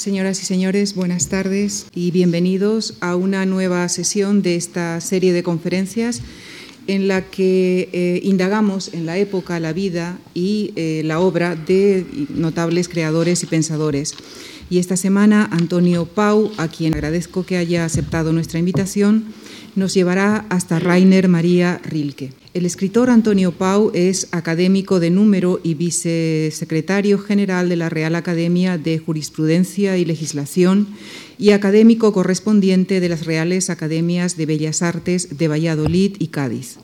Señoras y señores, buenas tardes y bienvenidos a una nueva sesión de esta serie de conferencias en la que eh, indagamos en la época, la vida y eh, la obra de notables creadores y pensadores. Y esta semana Antonio Pau, a quien agradezco que haya aceptado nuestra invitación, nos llevará hasta Rainer María Rilke. El escritor Antonio Pau es académico de número y vicesecretario general de la Real Academia de Jurisprudencia y Legislación y académico correspondiente de las Reales Academias de Bellas Artes de Valladolid y Cádiz.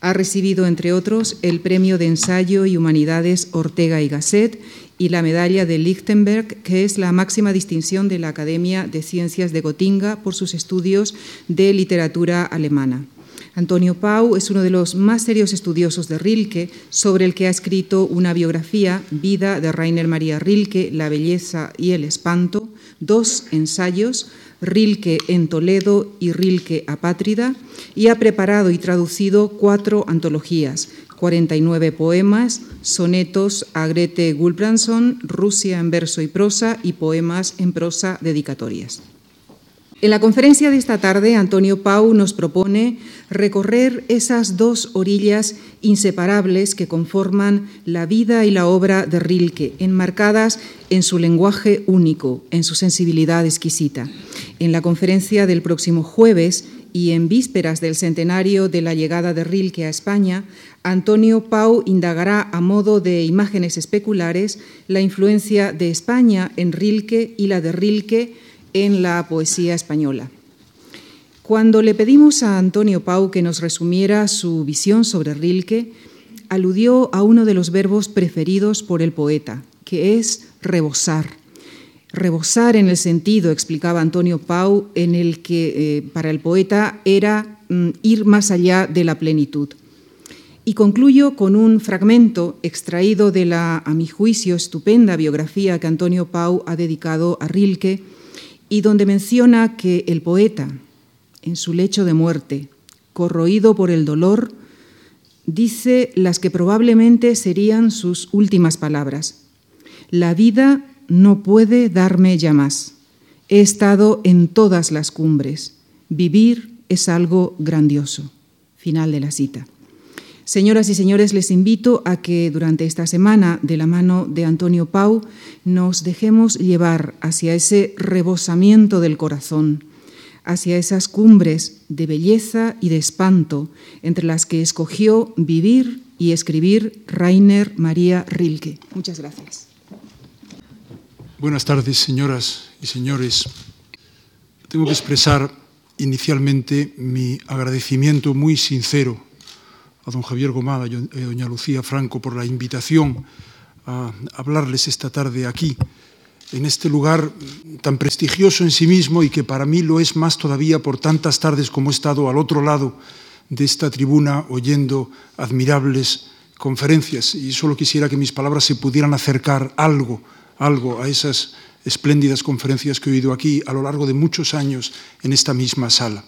Ha recibido, entre otros, el Premio de Ensayo y Humanidades Ortega y Gasset y la Medalla de Lichtenberg, que es la máxima distinción de la Academia de Ciencias de Gotinga por sus estudios de literatura alemana. Antonio Pau es uno de los más serios estudiosos de Rilke, sobre el que ha escrito una biografía, Vida de Rainer María Rilke, La belleza y el espanto, dos ensayos, Rilke en Toledo y Rilke apátrida, y ha preparado y traducido cuatro antologías, 49 poemas, sonetos a Grete Gulbranson, Rusia en verso y prosa y poemas en prosa dedicatorias. En la conferencia de esta tarde, Antonio Pau nos propone recorrer esas dos orillas inseparables que conforman la vida y la obra de Rilke, enmarcadas en su lenguaje único, en su sensibilidad exquisita. En la conferencia del próximo jueves y en vísperas del centenario de la llegada de Rilke a España, Antonio Pau indagará a modo de imágenes especulares la influencia de España en Rilke y la de Rilke en la poesía española. Cuando le pedimos a Antonio Pau que nos resumiera su visión sobre Rilke, aludió a uno de los verbos preferidos por el poeta, que es rebosar. Rebosar en el sentido, explicaba Antonio Pau, en el que eh, para el poeta era mm, ir más allá de la plenitud. Y concluyo con un fragmento extraído de la, a mi juicio, estupenda biografía que Antonio Pau ha dedicado a Rilke, y donde menciona que el poeta, en su lecho de muerte, corroído por el dolor, dice las que probablemente serían sus últimas palabras. La vida no puede darme ya más. He estado en todas las cumbres. Vivir es algo grandioso. Final de la cita. Señoras y señores, les invito a que durante esta semana, de la mano de Antonio Pau, nos dejemos llevar hacia ese rebosamiento del corazón, hacia esas cumbres de belleza y de espanto entre las que escogió vivir y escribir Rainer María Rilke. Muchas gracias. Buenas tardes, señoras y señores. Tengo que expresar inicialmente mi agradecimiento muy sincero a don Javier Gomada y a doña Lucía Franco por la invitación a hablarles esta tarde aquí, en este lugar tan prestigioso en sí mismo y que para mí lo es más todavía por tantas tardes como he estado al otro lado de esta tribuna oyendo admirables conferencias. Y solo quisiera que mis palabras se pudieran acercar algo, algo a esas espléndidas conferencias que he oído aquí a lo largo de muchos años en esta misma sala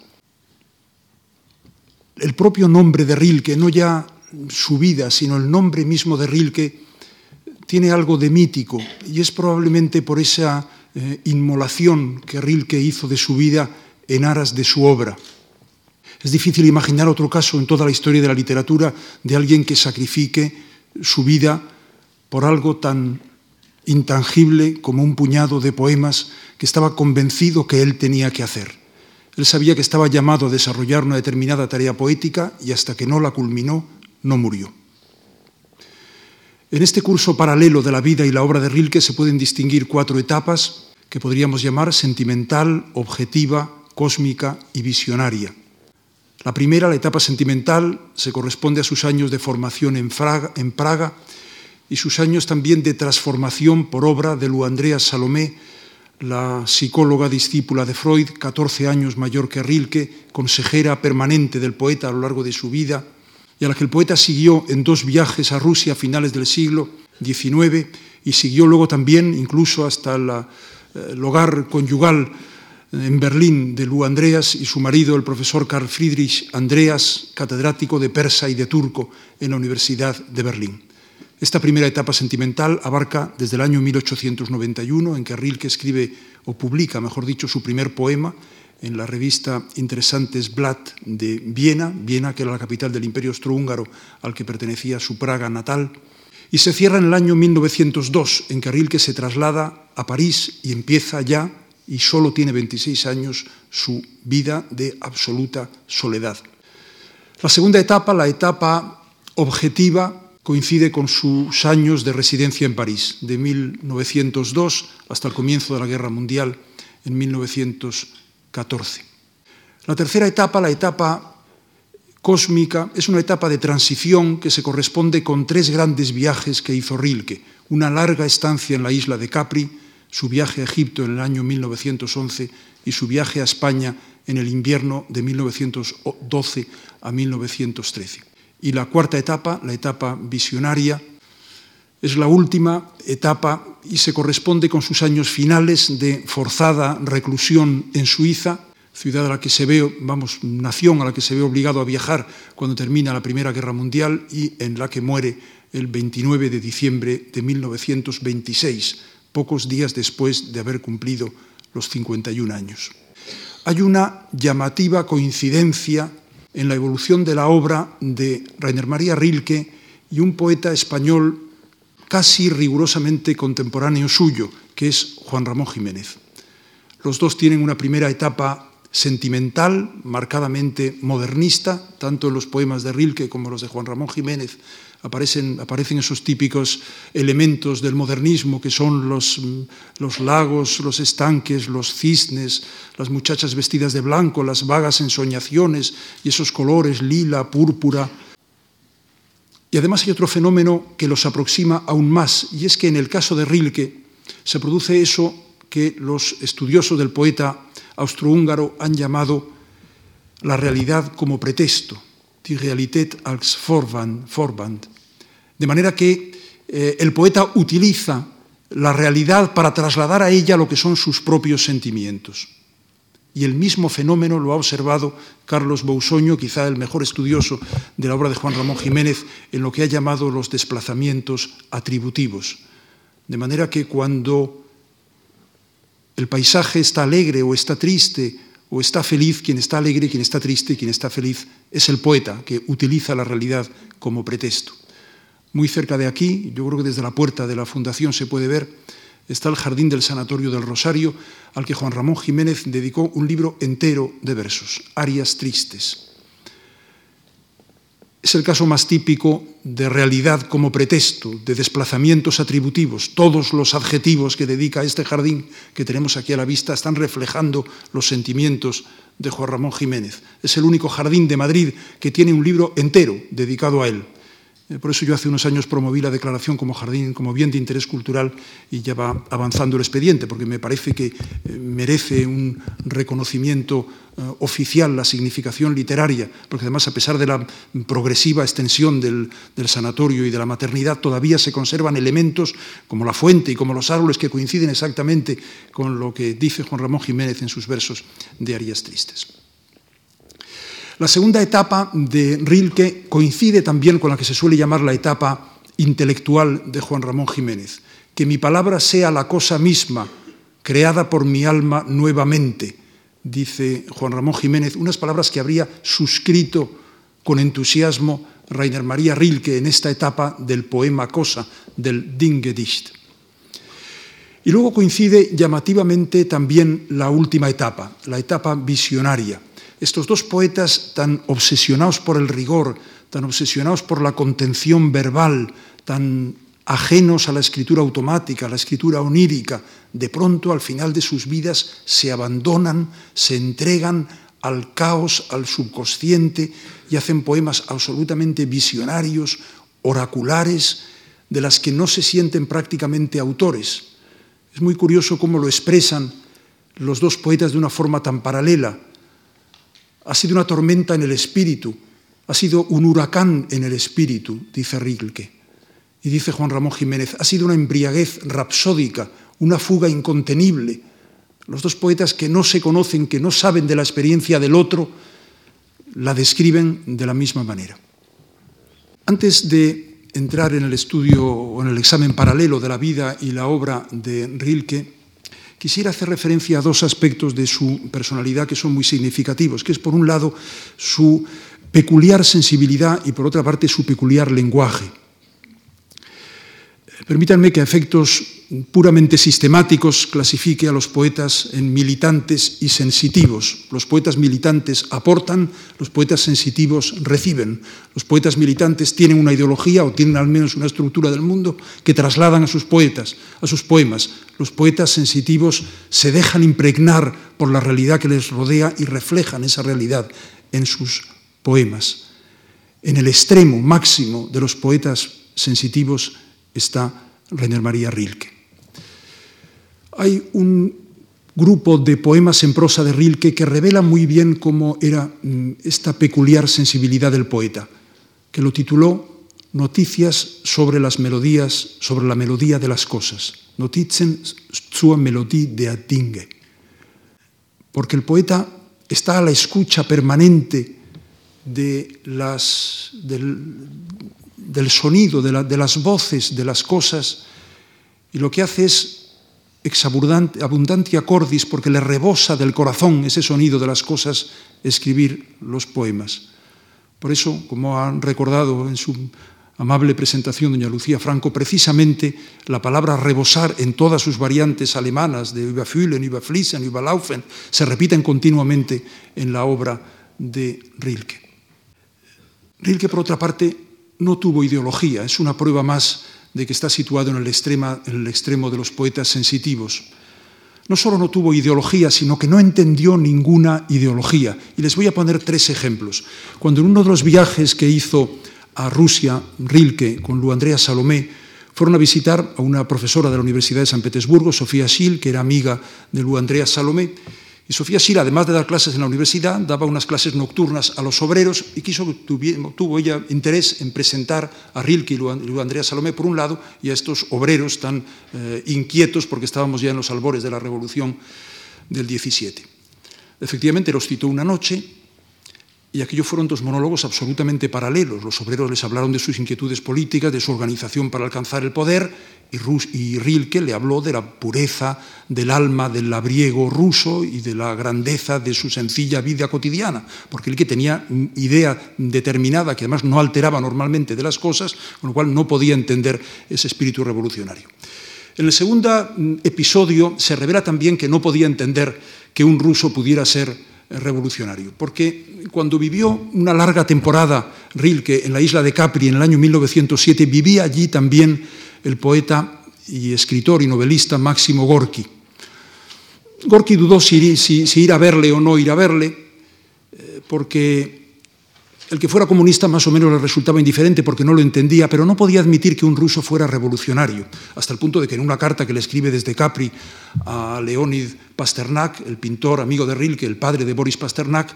el propio nombre de Rilke, no ya su vida, sino el nombre mismo de Rilke, tiene algo de mítico y es probablemente por esa eh, inmolación que Rilke hizo de su vida en aras de su obra. Es difícil imaginar otro caso en toda la historia de la literatura de alguien que sacrifique su vida por algo tan intangible como un puñado de poemas que estaba convencido que él tenía que hacer. Él sabía que estaba llamado a desarrollar una determinada tarea poética y hasta que no la culminó, no murió. En este curso paralelo de la vida y la obra de Rilke se pueden distinguir cuatro etapas que podríamos llamar sentimental, objetiva, cósmica y visionaria. La primera, la etapa sentimental, se corresponde a sus años de formación en, Praga y sus años también de transformación por obra de Lu Andrea Salomé, la psicóloga discípula de Freud, 14 años mayor que Rilke, consejera permanente del poeta a lo largo de su vida, y a la que el poeta siguió en dos viajes a Rusia a finales del siglo XIX y siguió luego también incluso hasta eh, el hogar conyugal en Berlín de Lu Andreas y su marido, el profesor Karl Friedrich Andreas, catedrático de persa y de turco en la Universidad de Berlín. Esta primera etapa sentimental abarca desde el año 1891, en que Rilke escribe o publica, mejor dicho, su primer poema en la revista Interesantes Blatt de Viena, Viena que era la capital del Imperio Austrohúngaro al que pertenecía su Praga natal, y se cierra en el año 1902, en que Rilke se traslada a París y empieza ya, y solo tiene 26 años, su vida de absoluta soledad. La segunda etapa, la etapa objetiva, coincide con sus años de residencia en París, de 1902 hasta el comienzo de la Guerra Mundial en 1914. La tercera etapa, la etapa cósmica, es una etapa de transición que se corresponde con tres grandes viajes que hizo Rilke. Una larga estancia en la isla de Capri, su viaje a Egipto en el año 1911 y su viaje a España en el invierno de 1912 a 1913. Y la cuarta etapa, la etapa visionaria, es la última etapa y se corresponde con sus años finales de forzada reclusión en Suiza, ciudad a la que se ve, vamos, nación a la que se ve obligado a viajar cuando termina la Primera Guerra Mundial y en la que muere el 29 de diciembre de 1926, pocos días después de haber cumplido los 51 años. Hay una llamativa coincidencia en la evolución de la obra de Rainer María Rilke y un poeta español casi rigurosamente contemporáneo suyo, que es Juan Ramón Jiménez. Los dos tienen una primera etapa sentimental, marcadamente modernista, tanto en los poemas de Rilke como los de Juan Ramón Jiménez aparecen, aparecen esos típicos elementos del modernismo que son los, los lagos, los estanques, los cisnes, las muchachas vestidas de blanco, las vagas ensoñaciones y esos colores lila, púrpura. Y además hay otro fenómeno que los aproxima aún más, y es que en el caso de Rilke se produce eso que los estudiosos del poeta austrohúngaro han llamado la realidad como pretexto, die Realität als Vorwand. De manera que eh, el poeta utiliza la realidad para trasladar a ella lo que son sus propios sentimientos. Y el mismo fenómeno lo ha observado Carlos Bousoño, quizá el mejor estudioso de la obra de Juan Ramón Jiménez, en lo que ha llamado los desplazamientos atributivos. De manera que cuando el paisaje está alegre o está triste o está feliz, quien está alegre, quien está triste, quien está feliz es el poeta que utiliza la realidad como pretexto. Muy cerca de aquí, yo creo que desde la puerta de la fundación se puede ver, está el jardín del Sanatorio del Rosario, al que Juan Ramón Jiménez dedicó un libro entero de versos, Arias Tristes. Es el caso más típico de realidad como pretexto, de desplazamientos atributivos. Todos los adjetivos que dedica este jardín que tenemos aquí a la vista están reflejando los sentimientos de Juan Ramón Jiménez. Es el único jardín de Madrid que tiene un libro entero dedicado a él. Eh, por eso yo hace unos años promoví la declaración como jardín, como bien de interés cultural y ya va avanzando el expediente, porque me parece que eh, merece un reconocimiento eh, oficial la significación literaria, porque además a pesar de la progresiva extensión del, del, sanatorio y de la maternidad, todavía se conservan elementos como la fuente y como los árboles que coinciden exactamente con lo que dice Juan Ramón Jiménez en sus versos de Arias Tristes. La segunda etapa de Rilke coincide también con la que se suele llamar la etapa intelectual de Juan Ramón Jiménez, que mi palabra sea la cosa misma, creada por mi alma nuevamente, dice Juan Ramón Jiménez, unas palabras que habría suscrito con entusiasmo Rainer María Rilke en esta etapa del poema Cosa, del Dingedicht. Y luego coincide llamativamente también la última etapa, la etapa visionaria estos dos poetas tan obsesionados por el rigor, tan obsesionados por la contención verbal, tan ajenos a la escritura automática, a la escritura onírica, de pronto al final de sus vidas se abandonan, se entregan al caos, al subconsciente y hacen poemas absolutamente visionarios, oraculares, de las que no se sienten prácticamente autores. Es muy curioso cómo lo expresan los dos poetas de una forma tan paralela ha sido una tormenta en el espíritu, ha sido un huracán en el espíritu, dice Rilke. Y dice Juan Ramón Jiménez, ha sido una embriaguez rapsódica, una fuga incontenible. Los dos poetas que no se conocen, que no saben de la experiencia del otro, la describen de la misma manera. Antes de entrar en el estudio o en el examen paralelo de la vida y la obra de Rilke, quisiera hacer referencia a dos aspectos de su personalidad que son muy significativos, que es por un lado su peculiar sensibilidad y por otra parte su peculiar lenguaje. Permítanme que a efectos puramente sistemáticos clasifique a los poetas en militantes y sensitivos. Los poetas militantes aportan, los poetas sensitivos reciben. Los poetas militantes tienen una ideología o tienen al menos una estructura del mundo que trasladan a sus poetas, a sus poemas. Los poetas sensitivos se dejan impregnar por la realidad que les rodea y reflejan esa realidad en sus poemas. En el extremo máximo de los poetas sensitivos está Rainer María Rilke. Hay un grupo de poemas en prosa de Rilke que revela muy bien cómo era mm, esta peculiar sensibilidad del poeta, que lo tituló Noticias sobre las melodías, sobre la melodía de las cosas. Notizen zur Melodie der Dinge. Porque el poeta está a la escucha permanente de del, sonido, de, de, las voces, de las cosas, y lo que hace es exabundantia cordis, porque le rebosa del corazón ese sonido de las cosas, escribir los poemas. Por eso, como han recordado en su amable presentación doña Lucía Franco, precisamente la palabra rebosar en todas sus variantes alemanas, de überfühlen, überfließen, überlaufen, se repiten continuamente en la obra de Rilke. Rilke, por otra parte, no tuvo ideología, es una prueba más de que está situado en el, extremo de los poetas sensitivos. No solo no tuvo ideología, sino que no entendió ninguna ideología. Y les voy a poner tres ejemplos. Cuando en uno de los viajes que hizo a Rusia, Rilke, con Lu Andrea Salomé, fueron a visitar a una profesora de la Universidad de San Petersburgo, Sofía Schill, que era amiga de Lu Andrea Salomé, y Sofía Sila, además de dar clases en la universidad, daba unas clases nocturnas a los obreros y quiso, tuvo ella interés en presentar a Rilke y Andrea Salomé por un lado y a estos obreros tan eh, inquietos porque estábamos ya en los albores de la revolución del 17. Efectivamente los citó una noche y aquellos fueron dos monólogos absolutamente paralelos. Los obreros les hablaron de sus inquietudes políticas, de su organización para alcanzar el poder, y, Rilke le habló de la pureza del alma del labriego ruso y de la grandeza de su sencilla vida cotidiana, porque Rilke tenía idea determinada que además no alteraba normalmente de las cosas, con lo cual no podía entender ese espíritu revolucionario. En el segundo mm, episodio se revela también que no podía entender que un ruso pudiera ser revolucionario, porque cuando vivió una larga temporada Rilke en la isla de Capri en el año 1907, vivía allí también el poeta y escritor y novelista Máximo Gorki. Gorki dudó si, si, si ir a verle o no ir a verle, eh, porque el que fuera comunista más o menos le resultaba indiferente porque no lo entendía, pero no podía admitir que un ruso fuera revolucionario, hasta el punto de que en una carta que le escribe desde Capri a Leonid Pasternak, el pintor amigo de Rilke, el padre de Boris Pasternak,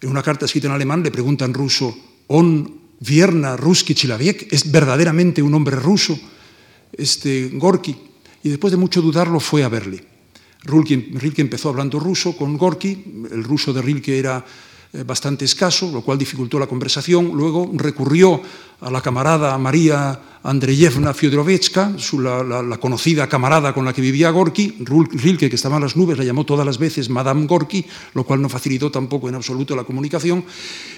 en una carta escrita en alemán le pregunta en ruso, ¿On Vierna Ruski Chilaviek? ¿Es verdaderamente un hombre ruso este Gorky? Y después de mucho dudarlo fue a verle. Rilke empezó hablando ruso con Gorky, el ruso de Rilke era bastante escaso, lo cual dificultó la conversación. Luego recurrió a la camarada María Andreyevna Fyodorovechka, la, la, conocida camarada con la que vivía Gorky. Rilke, que estaba en las nubes, la llamó todas las veces Madame Gorky, lo cual no facilitó tampoco en absoluto la comunicación.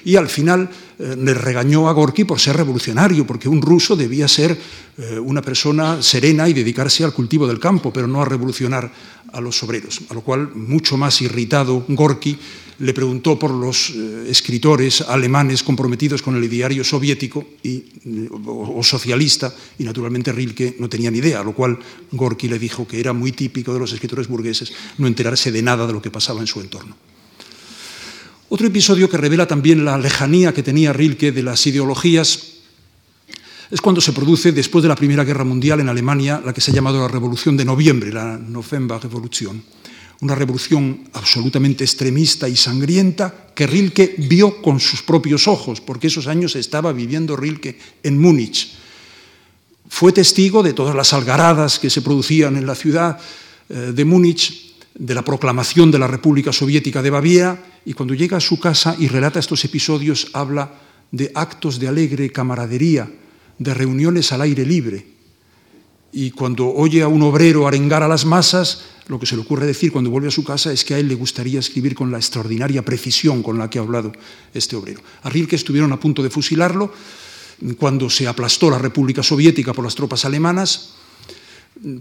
Y al final eh, le regañó a Gorky por ser revolucionario, porque un ruso debía ser eh, una persona serena y dedicarse al cultivo del campo, pero no a revolucionar a los obreros. A lo cual, mucho más irritado Gorky, le preguntó por los eh, escritores alemanes comprometidos con el ideario soviético o, socialista, y naturalmente Rilke no tenía ni idea, lo cual Gorky le dijo que era muy típico de los escritores burgueses no enterarse de nada de lo que pasaba en su entorno. Otro episodio que revela también la lejanía que tenía Rilke de las ideologías es cuando se produce, después de la Primera Guerra Mundial en Alemania, la que se ha llamado la Revolución de Noviembre, la November Revolution una revolución absolutamente extremista y sangrienta que Rilke vio con sus propios ojos, porque esos años estaba viviendo Rilke en Múnich. Fue testigo de todas las algaradas que se producían en la ciudad eh, de Múnich, de la proclamación de la República Soviética de Baviera, y cuando llega a su casa y relata estos episodios, habla de actos de alegre camaradería, de reuniones al aire libre. Y cuando oye a un obrero arengar a las masas, lo que se le ocurre decir cuando vuelve a su casa es que a él le gustaría escribir con la extraordinaria precisión con la que ha hablado este obrero. A Rilke estuvieron a punto de fusilarlo cuando se aplastó la República Soviética por las tropas alemanas,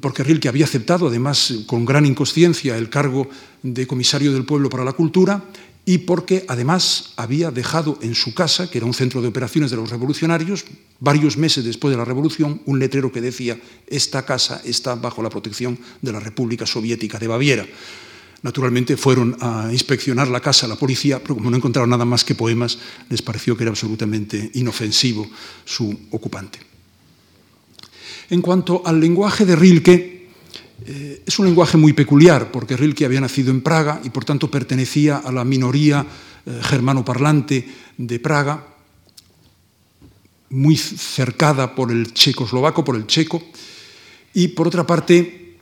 porque Rilke había aceptado, además con gran inconsciencia, el cargo de comisario del pueblo para la cultura y porque además había dejado en su casa, que era un centro de operaciones de los revolucionarios, varios meses después de la revolución, un letrero que decía, esta casa está bajo la protección de la República Soviética de Baviera. Naturalmente fueron a inspeccionar la casa la policía, pero como no encontraron nada más que poemas, les pareció que era absolutamente inofensivo su ocupante. En cuanto al lenguaje de Rilke, eh, es un lenguaje muy peculiar, porque Rilke había nacido en Praga y por tanto pertenecía a la minoría eh, germanoparlante de Praga, muy cercada por el checoslovaco, por el checo, y por otra parte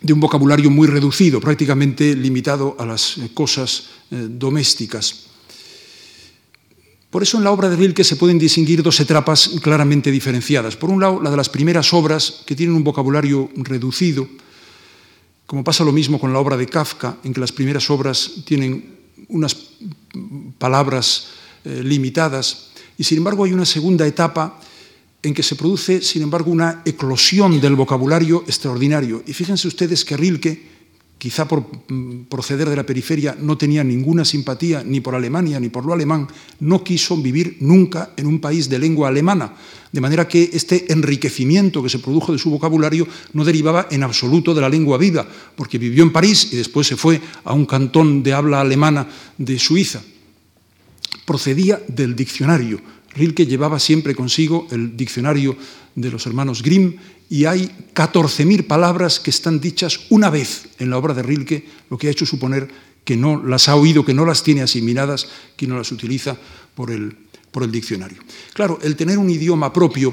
de un vocabulario muy reducido, prácticamente limitado a las eh, cosas domésticas. Por eso en la obra de Rilke se pueden distinguir dos etapas claramente diferenciadas. Por un lado, la de las primeras obras, que tienen un vocabulario reducido, como pasa lo mismo con la obra de Kafka, en que las primeras obras tienen unas palabras eh, limitadas, y sin embargo hay una segunda etapa en que se produce, sin embargo, una eclosión del vocabulario extraordinario. Y fíjense ustedes que Rilke quizá por mm, proceder de la periferia, no tenía ninguna simpatía ni por Alemania ni por lo alemán, no quiso vivir nunca en un país de lengua alemana. De manera que este enriquecimiento que se produjo de su vocabulario no derivaba en absoluto de la lengua viva, porque vivió en París y después se fue a un cantón de habla alemana de Suiza. Procedía del diccionario. Rilke llevaba siempre consigo el diccionario de los hermanos Grimm y hay 14.000 palabras que están dichas una vez en la obra de Rilke, lo que ha hecho suponer que no las ha oído, que no las tiene asimiladas, que no las utiliza por el, por el diccionario. Claro, el tener un idioma propio,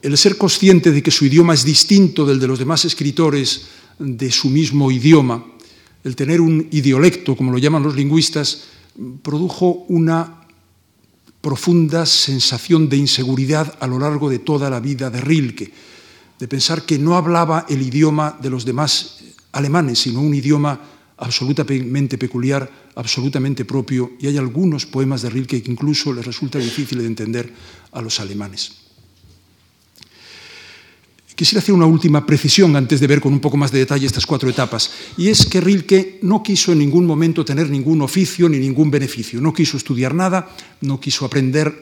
el ser consciente de que su idioma es distinto del de los demás escritores de su mismo idioma, el tener un idiolecto, como lo llaman los lingüistas, produjo una profunda sensación de inseguridad a lo largo de toda la vida de Rilke, de pensar que no hablaba el idioma de los demás alemanes, sino un idioma absolutamente peculiar, absolutamente propio, y hay algunos poemas de Rilke que incluso les resulta difícil de entender a los alemanes. Quisiera hacer una última precisión antes de ver con un poco más de detalle estas cuatro etapas, y es que Rilke no quiso en ningún momento tener ningún oficio ni ningún beneficio, no quiso estudiar nada, no quiso aprender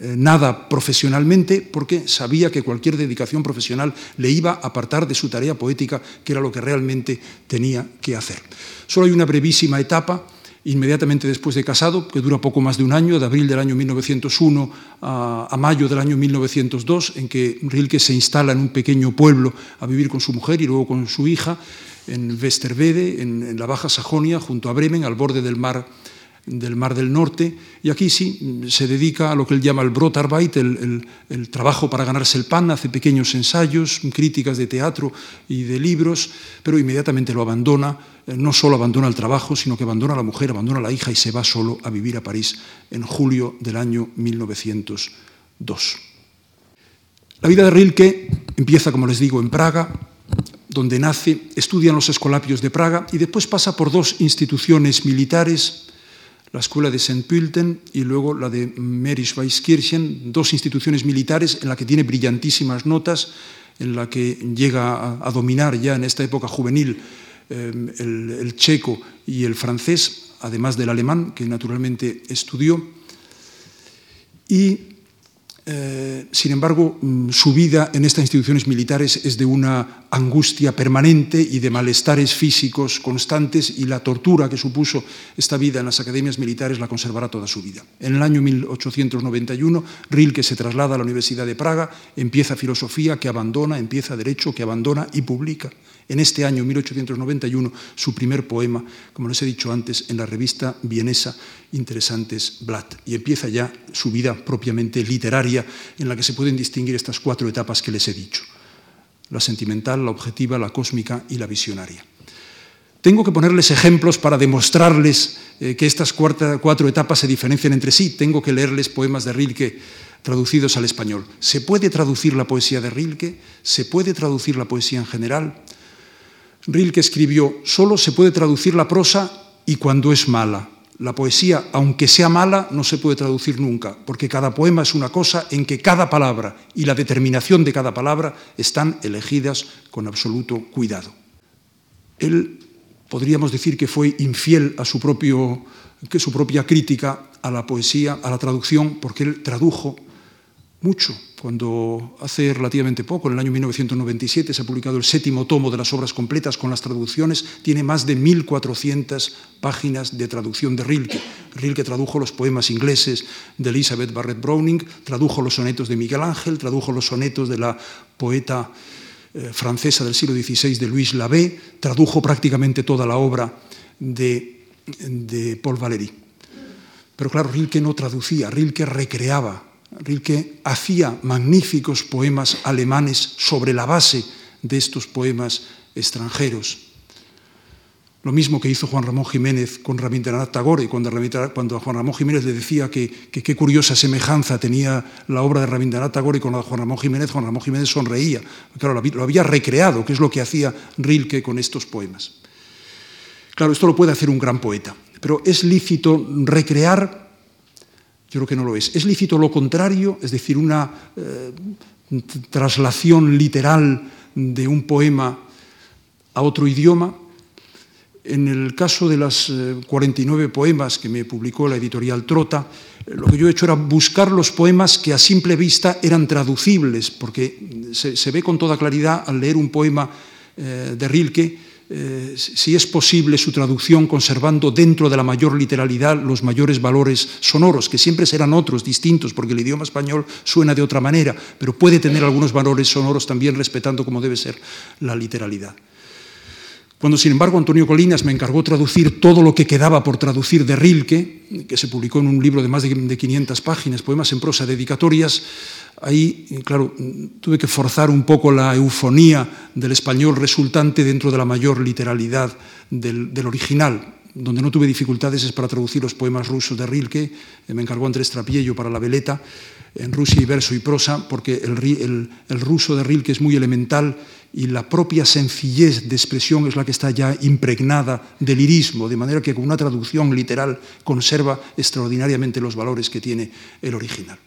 eh, nada profesionalmente porque sabía que cualquier dedicación profesional le iba a apartar de su tarea poética, que era lo que realmente tenía que hacer. Solo hay una brevísima etapa inmediatamente después de casado, que dura poco más de un año, de abril del año 1901 a, mayo del año 1902, en que Rilke se instala en un pequeño pueblo a vivir con su mujer y luego con su hija, en Westerwede, en la Baja Sajonia, junto a Bremen, al borde del mar del Mar del Norte, y aquí sí se dedica a lo que él llama el Brotarbeit, el, trabajo para ganarse el pan, hace pequeños ensayos, críticas de teatro y de libros, pero inmediatamente lo abandona, no solo abandona el trabajo, sino que abandona a la mujer, abandona a la hija y se va solo a vivir a París en julio del año 1902. La vida de Rilke empieza, como les digo, en Praga, donde nace, estudia en los escolapios de Praga y después pasa por dos instituciones militares, la escuela de St. Pölten y luego la de Merischweiskirchen, dos instituciones militares en la que tiene brillantísimas notas, en la que llega a, dominar ya en esta época juvenil eh, el, el checo y el francés, además del alemán, que naturalmente estudió. Y eh, sin embargo, mm, su vida en estas instituciones militares es de una angustia permanente y de malestares físicos constantes y la tortura que supuso esta vida en las academias militares la conservará toda su vida. En el año 1891, Rilke se traslada a la Universidad de Praga, empieza filosofía que abandona, empieza derecho que abandona y publica en este año 1891 su primer poema, como les he dicho antes, en la revista vienesa Interesantes Blatt. Y empieza ya su vida propiamente literaria, en la que se pueden distinguir estas cuatro etapas que les he dicho. La sentimental, la objetiva, la cósmica y la visionaria. Tengo que ponerles ejemplos para demostrarles eh, que estas cuatro etapas se diferencian entre sí. Tengo que leerles poemas de Rilke traducidos al español. ¿Se puede traducir la poesía de Rilke? ¿Se puede traducir la poesía en general? Rilke escribió, solo se puede traducir la prosa y cuando es mala. La poesía, aunque sea mala, no se puede traducir nunca, porque cada poema es una cosa en que cada palabra y la determinación de cada palabra están elegidas con absoluto cuidado. Él podríamos decir que fue infiel a su, propio, que su propia crítica a la poesía, a la traducción, porque él tradujo mucho. Cuando hace relativamente poco, en el año 1997, se ha publicado el séptimo tomo de las obras completas con las traducciones, tiene más de 1.400 páginas de traducción de Rilke. Rilke tradujo los poemas ingleses de Elizabeth Barrett Browning, tradujo los sonetos de Miguel Ángel, tradujo los sonetos de la poeta eh, francesa del siglo XVI de Louis Labé, tradujo prácticamente toda la obra de Paul Valéry. Pero claro, Rilke no traducía, Rilke recreaba Rilke hacía magníficos poemas alemanes sobre la base de estos poemas extranjeros. Lo mismo que hizo Juan Ramón Jiménez con Rabindranath Tagore, cuando, cuando a Juan Ramón Jiménez le decía que, qué curiosa semejanza tenía la obra de Rabindranath Tagore con la de Juan Ramón Jiménez, Juan Ramón Jiménez sonreía. Claro, lo había recreado, que es lo que hacía Rilke con estos poemas. Claro, esto lo puede hacer un gran poeta, pero es lícito recrear yo creo que no lo es. Es lícito lo contrario, es decir, una eh, traslación literal de un poema a otro idioma. En el caso de los 49 poemas que me publicó la editorial Trota, eh, lo que yo he hecho era buscar los poemas que a simple vista eran traducibles, porque se, ve con toda claridad al leer un poema eh, de Rilke eh, si es posible su traducción conservando dentro de la mayor literalidad los mayores valores sonoros, que siempre serán otros, distintos, porque el idioma español suena de otra manera, pero puede tener algunos valores sonoros también respetando como debe ser la literalidad. Cuando, sin embargo, Antonio Colinas me encargó traducir todo lo que quedaba por traducir de Rilke, que se publicó en un libro de más de 500 páginas, poemas en prosa, dedicatorias, ahí, claro, tuve que forzar un poco la eufonía del español resultante dentro de la mayor literalidad del, original. Donde no tuve dificultades es para traducir los poemas rusos de Rilke, me encargó Andrés Trapiello para la veleta, en Rusia y verso y prosa, porque el, el ruso de Rilke es muy elemental y la propia sencillez de expresión es la que está ya impregnada del lirismo, de manera que con una traducción literal conserva extraordinariamente los valores que tiene el original.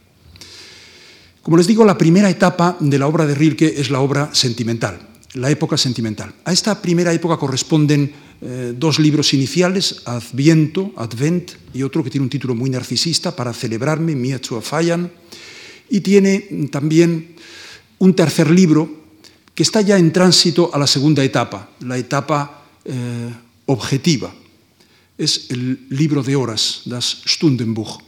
Como les digo, la primera etapa de la obra de Rilke es la obra sentimental, la época sentimental. A esta primera época corresponden eh, dos libros iniciales, Adviento, Advent, y otro que tiene un título muy narcisista, Para celebrarme, Mir zu feiern, y tiene también un tercer libro que está ya en tránsito a la segunda etapa, la etapa eh, objetiva. Es el libro de horas, das Stundenbuch.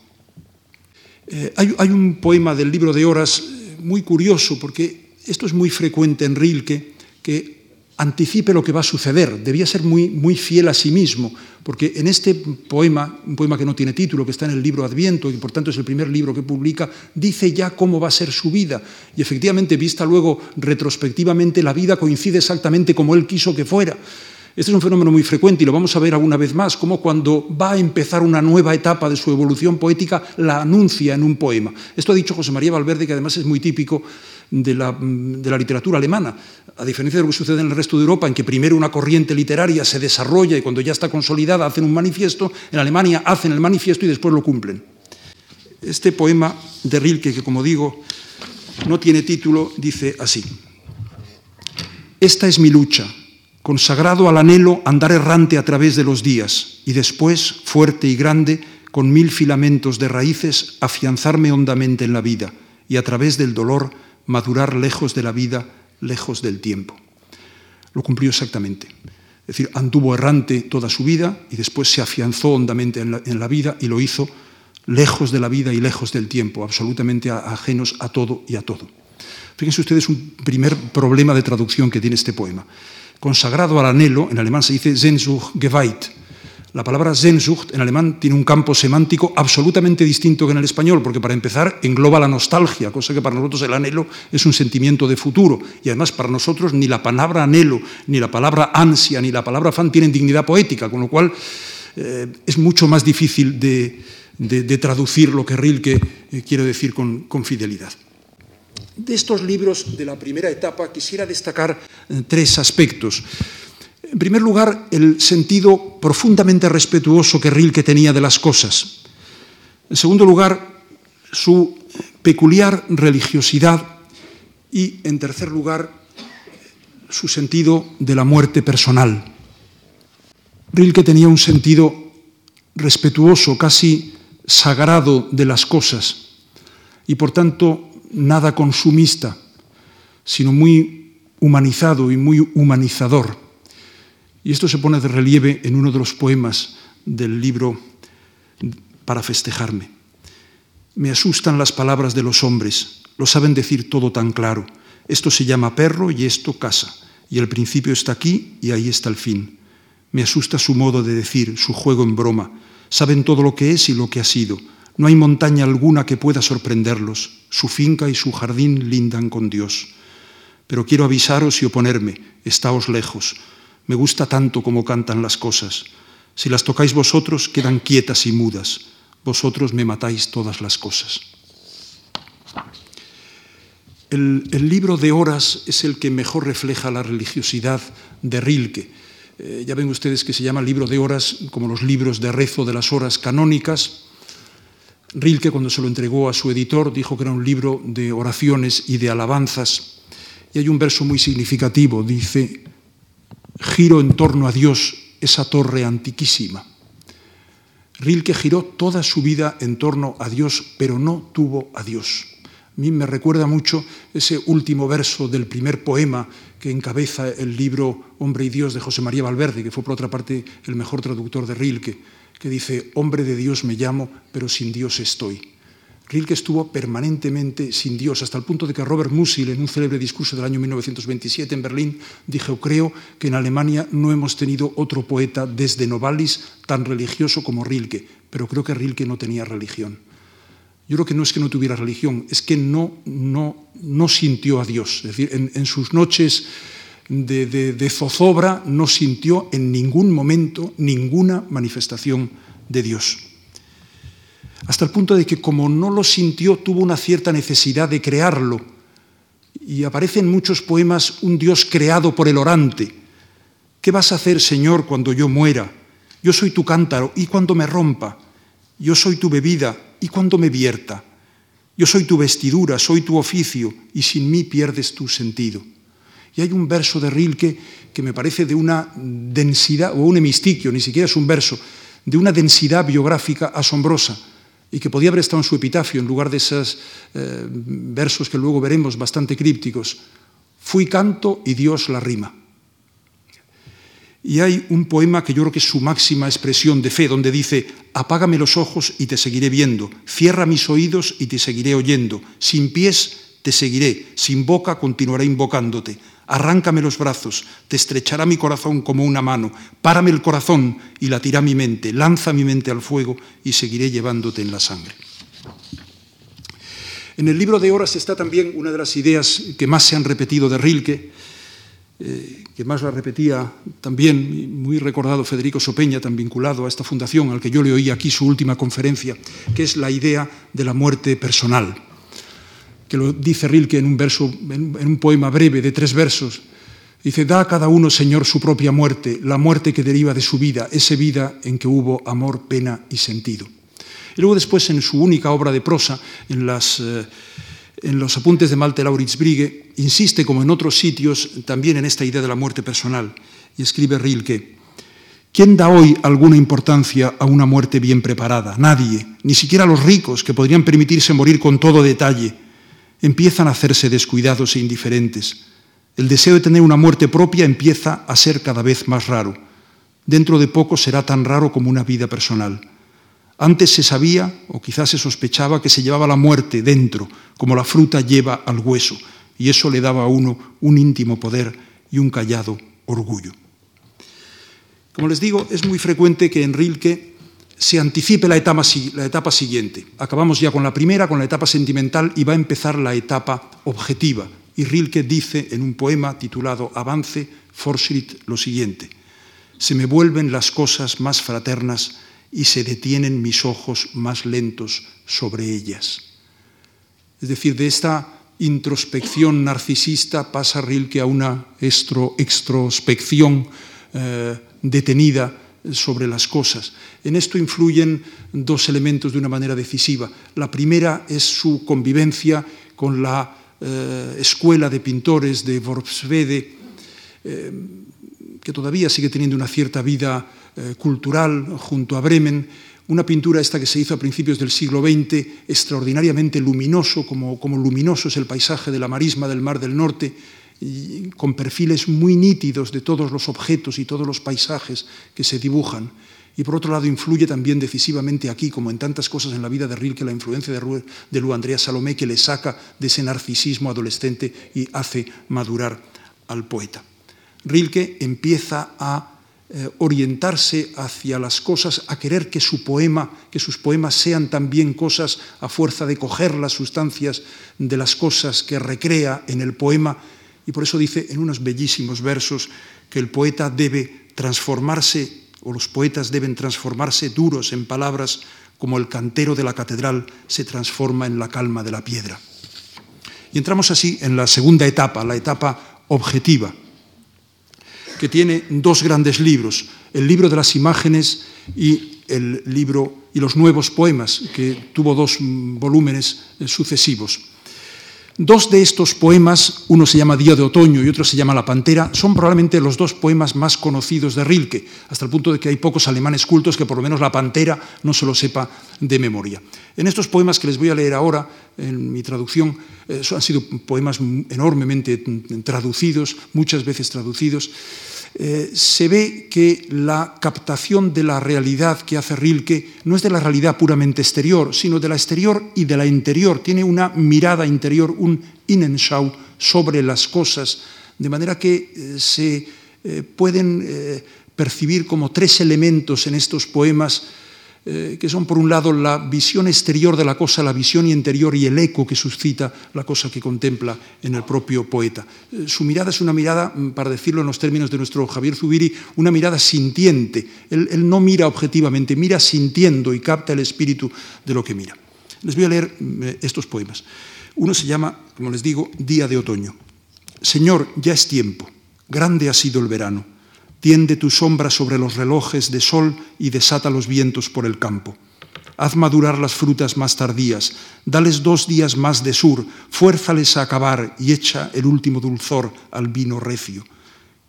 Eh, hay, hay, un poema del libro de horas eh, muy curioso, porque esto es muy frecuente en Rilke, que anticipe lo que va a suceder, debía ser muy, muy fiel a sí mismo, porque en este poema, un poema que no tiene título, que está en el libro Adviento, y por tanto es el primer libro que publica, dice ya cómo va a ser su vida, y efectivamente, vista luego retrospectivamente, la vida coincide exactamente como él quiso que fuera. Este es un fenómeno muy frecuente y lo vamos a ver alguna vez más, como cuando va a empezar una nueva etapa de su evolución poética, la anuncia en un poema. Esto ha dicho José María Valverde, que además es muy típico de la, de la, literatura alemana, a diferencia de lo que sucede en el resto de Europa, en que primero una corriente literaria se desarrolla y cuando ya está consolidada hacen un manifiesto, en Alemania hacen el manifiesto y después lo cumplen. Este poema de Rilke, que como digo, no tiene título, dice así. Esta es mi lucha, consagrado al anhelo andar errante a través de los días y después, fuerte y grande, con mil filamentos de raíces, afianzarme hondamente en la vida y a través del dolor madurar lejos de la vida, lejos del tiempo. Lo cumplió exactamente. Es decir, anduvo errante toda su vida y después se afianzó hondamente en la, en la vida y lo hizo lejos de la vida y lejos del tiempo, absolutamente ajenos a todo y a todo. Fíjense ustedes un primer problema de traducción que tiene este poema consagrado al anhelo, en alemán se dice Sehnsucht geweiht. La palabra Sehnsucht en alemán tiene un campo semántico absolutamente distinto que en el español, porque para empezar engloba la nostalgia, cosa que para nosotros el anhelo es un sentimiento de futuro. Y además para nosotros ni la palabra anhelo, ni la palabra ansia, ni la palabra fan tienen dignidad poética, con lo cual eh, es mucho más difícil de, traducir lo que Rilke eh, quiere decir con, fidelidad. De estos libros de la primera etapa quisiera destacar eh, tres aspectos. En primer lugar, el sentido profundamente respetuoso que Rilke tenía de las cosas. En segundo lugar, su peculiar religiosidad y, en tercer lugar, su sentido de la muerte personal. Rilke tenía un sentido respetuoso, casi sagrado de las cosas y, por tanto, nada consumista, sino muy humanizado y muy humanizador. Y esto se pone de relieve en uno de los poemas del libro Para festejarme. Me asustan las palabras de los hombres, lo saben decir todo tan claro. Esto se llama perro y esto casa, y el principio está aquí y ahí está el fin. Me asusta su modo de decir, su juego en broma. Saben todo lo que es y lo que ha sido. No hay montaña alguna que pueda sorprenderlos. Su finca y su jardín lindan con Dios. Pero quiero avisaros y oponerme. Estáos lejos. Me gusta tanto como cantan las cosas. Si las tocáis vosotros, quedan quietas y mudas. Vosotros me matáis todas las cosas. El, libro de horas es el que mejor refleja la religiosidad de Rilke eh, ya ven ustedes que se llama libro de horas, como los libros de rezo de las horas canónicas. Rilke, cuando se lo entregó a su editor, dijo que era un libro de oraciones y de alabanzas. Y hay un verso muy significativo, dice, giro en torno a Dios esa torre antiquísima. Rilke giró toda su vida en torno a Dios, pero no tuvo a Dios. A mí me recuerda mucho ese último verso del primer poema que encabeza el libro Hombre y Dios de José María Valverde, que fue por otra parte el mejor traductor de Rilke, que dice, Hombre de Dios me llamo, pero sin Dios estoy. Rilke estuvo permanentemente sin Dios, hasta el punto de que Robert Musil, en un célebre discurso del año 1927 en Berlín, dijo, creo que en Alemania no hemos tenido otro poeta desde Novalis tan religioso como Rilke, pero creo que Rilke no tenía religión. Yo creo que no es que no tuviera religión, es que no, no, no sintió a Dios. Es decir, en, sus noches de, zozobra no sintió en ningún momento ninguna manifestación de Dios. Hasta el punto de que como no lo sintió, tuvo una cierta necesidad de crearlo. Y aparece en muchos poemas un Dios creado por el orante. ¿Qué vas a hacer, Señor, cuando yo muera? Yo soy tu cántaro y cuando me rompa. Yo soy tu bebida y cuando me vierta. Yo soy tu vestidura, soy tu oficio, y sin mí pierdes tu sentido. Y hay un verso de Rilke que me parece de una densidad, o un hemistiquio, ni siquiera es un verso, de una densidad biográfica asombrosa, y que podía haber estado en su epitafio en lugar de esos eh, versos que luego veremos bastante crípticos. Fui canto y Dios la rima. Y hay un poema que yo creo que es su máxima expresión de fe, donde dice, apágame los ojos y te seguiré viendo, cierra mis oídos y te seguiré oyendo, sin pies te seguiré, sin boca continuaré invocándote, arráncame los brazos, te estrechará mi corazón como una mano, párame el corazón y latirá mi mente, lanza mi mente al fuego y seguiré llevándote en la sangre. En el libro de horas está también una de las ideas que más se han repetido de Rilke, eh, que más la repetía también, muy recordado Federico Sopeña, tan vinculado a esta fundación, al que yo le oí aquí su última conferencia, que es la idea de la muerte personal, que lo dice Rilke en un, verso, en un poema breve de tres versos. Dice, da a cada uno, Señor, su propia muerte, la muerte que deriva de su vida, esa vida en que hubo amor, pena y sentido. Y luego después, en su única obra de prosa, en las... Eh, en los apuntes de Malte Lauritz Brigge, insiste, como en otros sitios, también en esta idea de la muerte personal, y escribe Rilke, ¿quién da hoy alguna importancia a una muerte bien preparada? Nadie, ni siquiera los ricos, que podrían permitirse morir con todo detalle, empiezan a hacerse descuidados e indiferentes. El deseo de tener una muerte propia empieza a ser cada vez más raro. Dentro de poco será tan raro como una vida personal. Antes se sabía, o quizás se sospechaba, que se llevaba la muerte dentro, como la fruta lleva al hueso, y eso le daba a uno un íntimo poder y un callado orgullo. Como les digo, es muy frecuente que en Rilke se anticipe la etapa, siguiente. Acabamos ya con la primera, con la etapa sentimental, y va a empezar la etapa objetiva. Y Rilke dice en un poema titulado Avance, Forschritt, lo siguiente. Se me vuelven las cosas más fraternas y se detienen mis ojos más lentos sobre ellas. Es decir, de esta introspección narcisista pasa Rilke a una extrospección eh, detenida sobre las cosas. En esto influyen dos elementos de una manera decisiva. La primera es su convivencia con la eh, escuela de pintores de Worpswede, eh, que todavía sigue teniendo una cierta vida cultural junto a Bremen, una pintura esta que se hizo a principios del siglo XX, extraordinariamente luminoso, como luminoso es el paisaje de la marisma del Mar del Norte, con perfiles muy nítidos de todos los objetos y todos los paisajes que se dibujan. Y por otro lado, influye también decisivamente aquí, como en tantas cosas en la vida de Rilke, la influencia de, de Lu Andrea Salomé, que le saca de ese narcisismo adolescente y hace madurar al poeta. Rilke empieza a eh, orientarse hacia las cosas, a querer que su poema, que sus poemas sean también cosas a fuerza de coger las sustancias de las cosas que recrea en el poema. Y por eso dice en unos bellísimos versos que el poeta debe transformarse, o los poetas deben transformarse duros en palabras, como el cantero de la catedral se transforma en la calma de la piedra. Y entramos así en la segunda etapa, la etapa objetiva que tiene dos grandes libros, el libro de las imágenes y el libro y los nuevos poemas, que tuvo dos volúmenes sucesivos. Dos de estos poemas, uno se llama Día de Otoño y otro se llama La Pantera, son probablemente los dos poemas más conocidos de Rilke, hasta el punto de que hay pocos alemanes cultos que por lo menos La Pantera no se lo sepa de memoria. En estos poemas que les voy a leer ahora, en mi traducción, eh, han sido poemas enormemente traducidos, muchas veces traducidos, eh, se ve que la captación de la realidad que hace Rilke no es de la realidad puramente exterior, sino de la exterior y de la interior. Tiene una mirada interior, un Innenschau sobre las cosas, de manera que eh, se eh, pueden percibir como tres elementos en estos poemas eh, que son por un lado la visión exterior de la cosa, la visión interior y el eco que suscita la cosa que contempla en el propio poeta. Eh, su mirada es una mirada, mm, para decirlo en los términos de nuestro Javier Zubiri, una mirada sintiente. Él, él no mira objetivamente, mira sintiendo y capta el espíritu de lo que mira. Les voy a leer mm, eh, estos poemas. Uno se llama, como les digo, Día de Otoño. Señor, ya es tiempo, grande ha sido el verano Tiende tu sombra sobre los relojes de sol y desata los vientos por el campo. Haz madurar las frutas más tardías, dales dos días más de sur, fuérzales a acabar y echa el último dulzor al vino recio.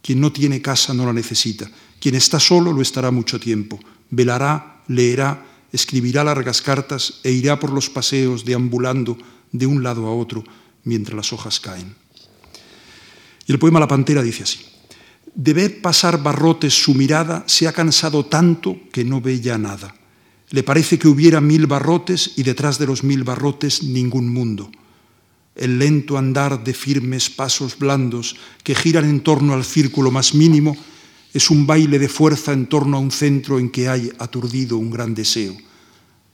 Quien no tiene casa no la necesita, quien está solo lo estará mucho tiempo, velará, leerá, escribirá largas cartas e irá por los paseos deambulando de un lado a otro mientras las hojas caen. Y el poema La Pantera dice así. De ver pasar barrotes su mirada se ha cansado tanto que no ve ya nada. Le parece que hubiera mil barrotes y detrás de los mil barrotes ningún mundo. El lento andar de firmes pasos blandos que giran en torno al círculo más mínimo es un baile de fuerza en torno a un centro en que hay aturdido un gran deseo.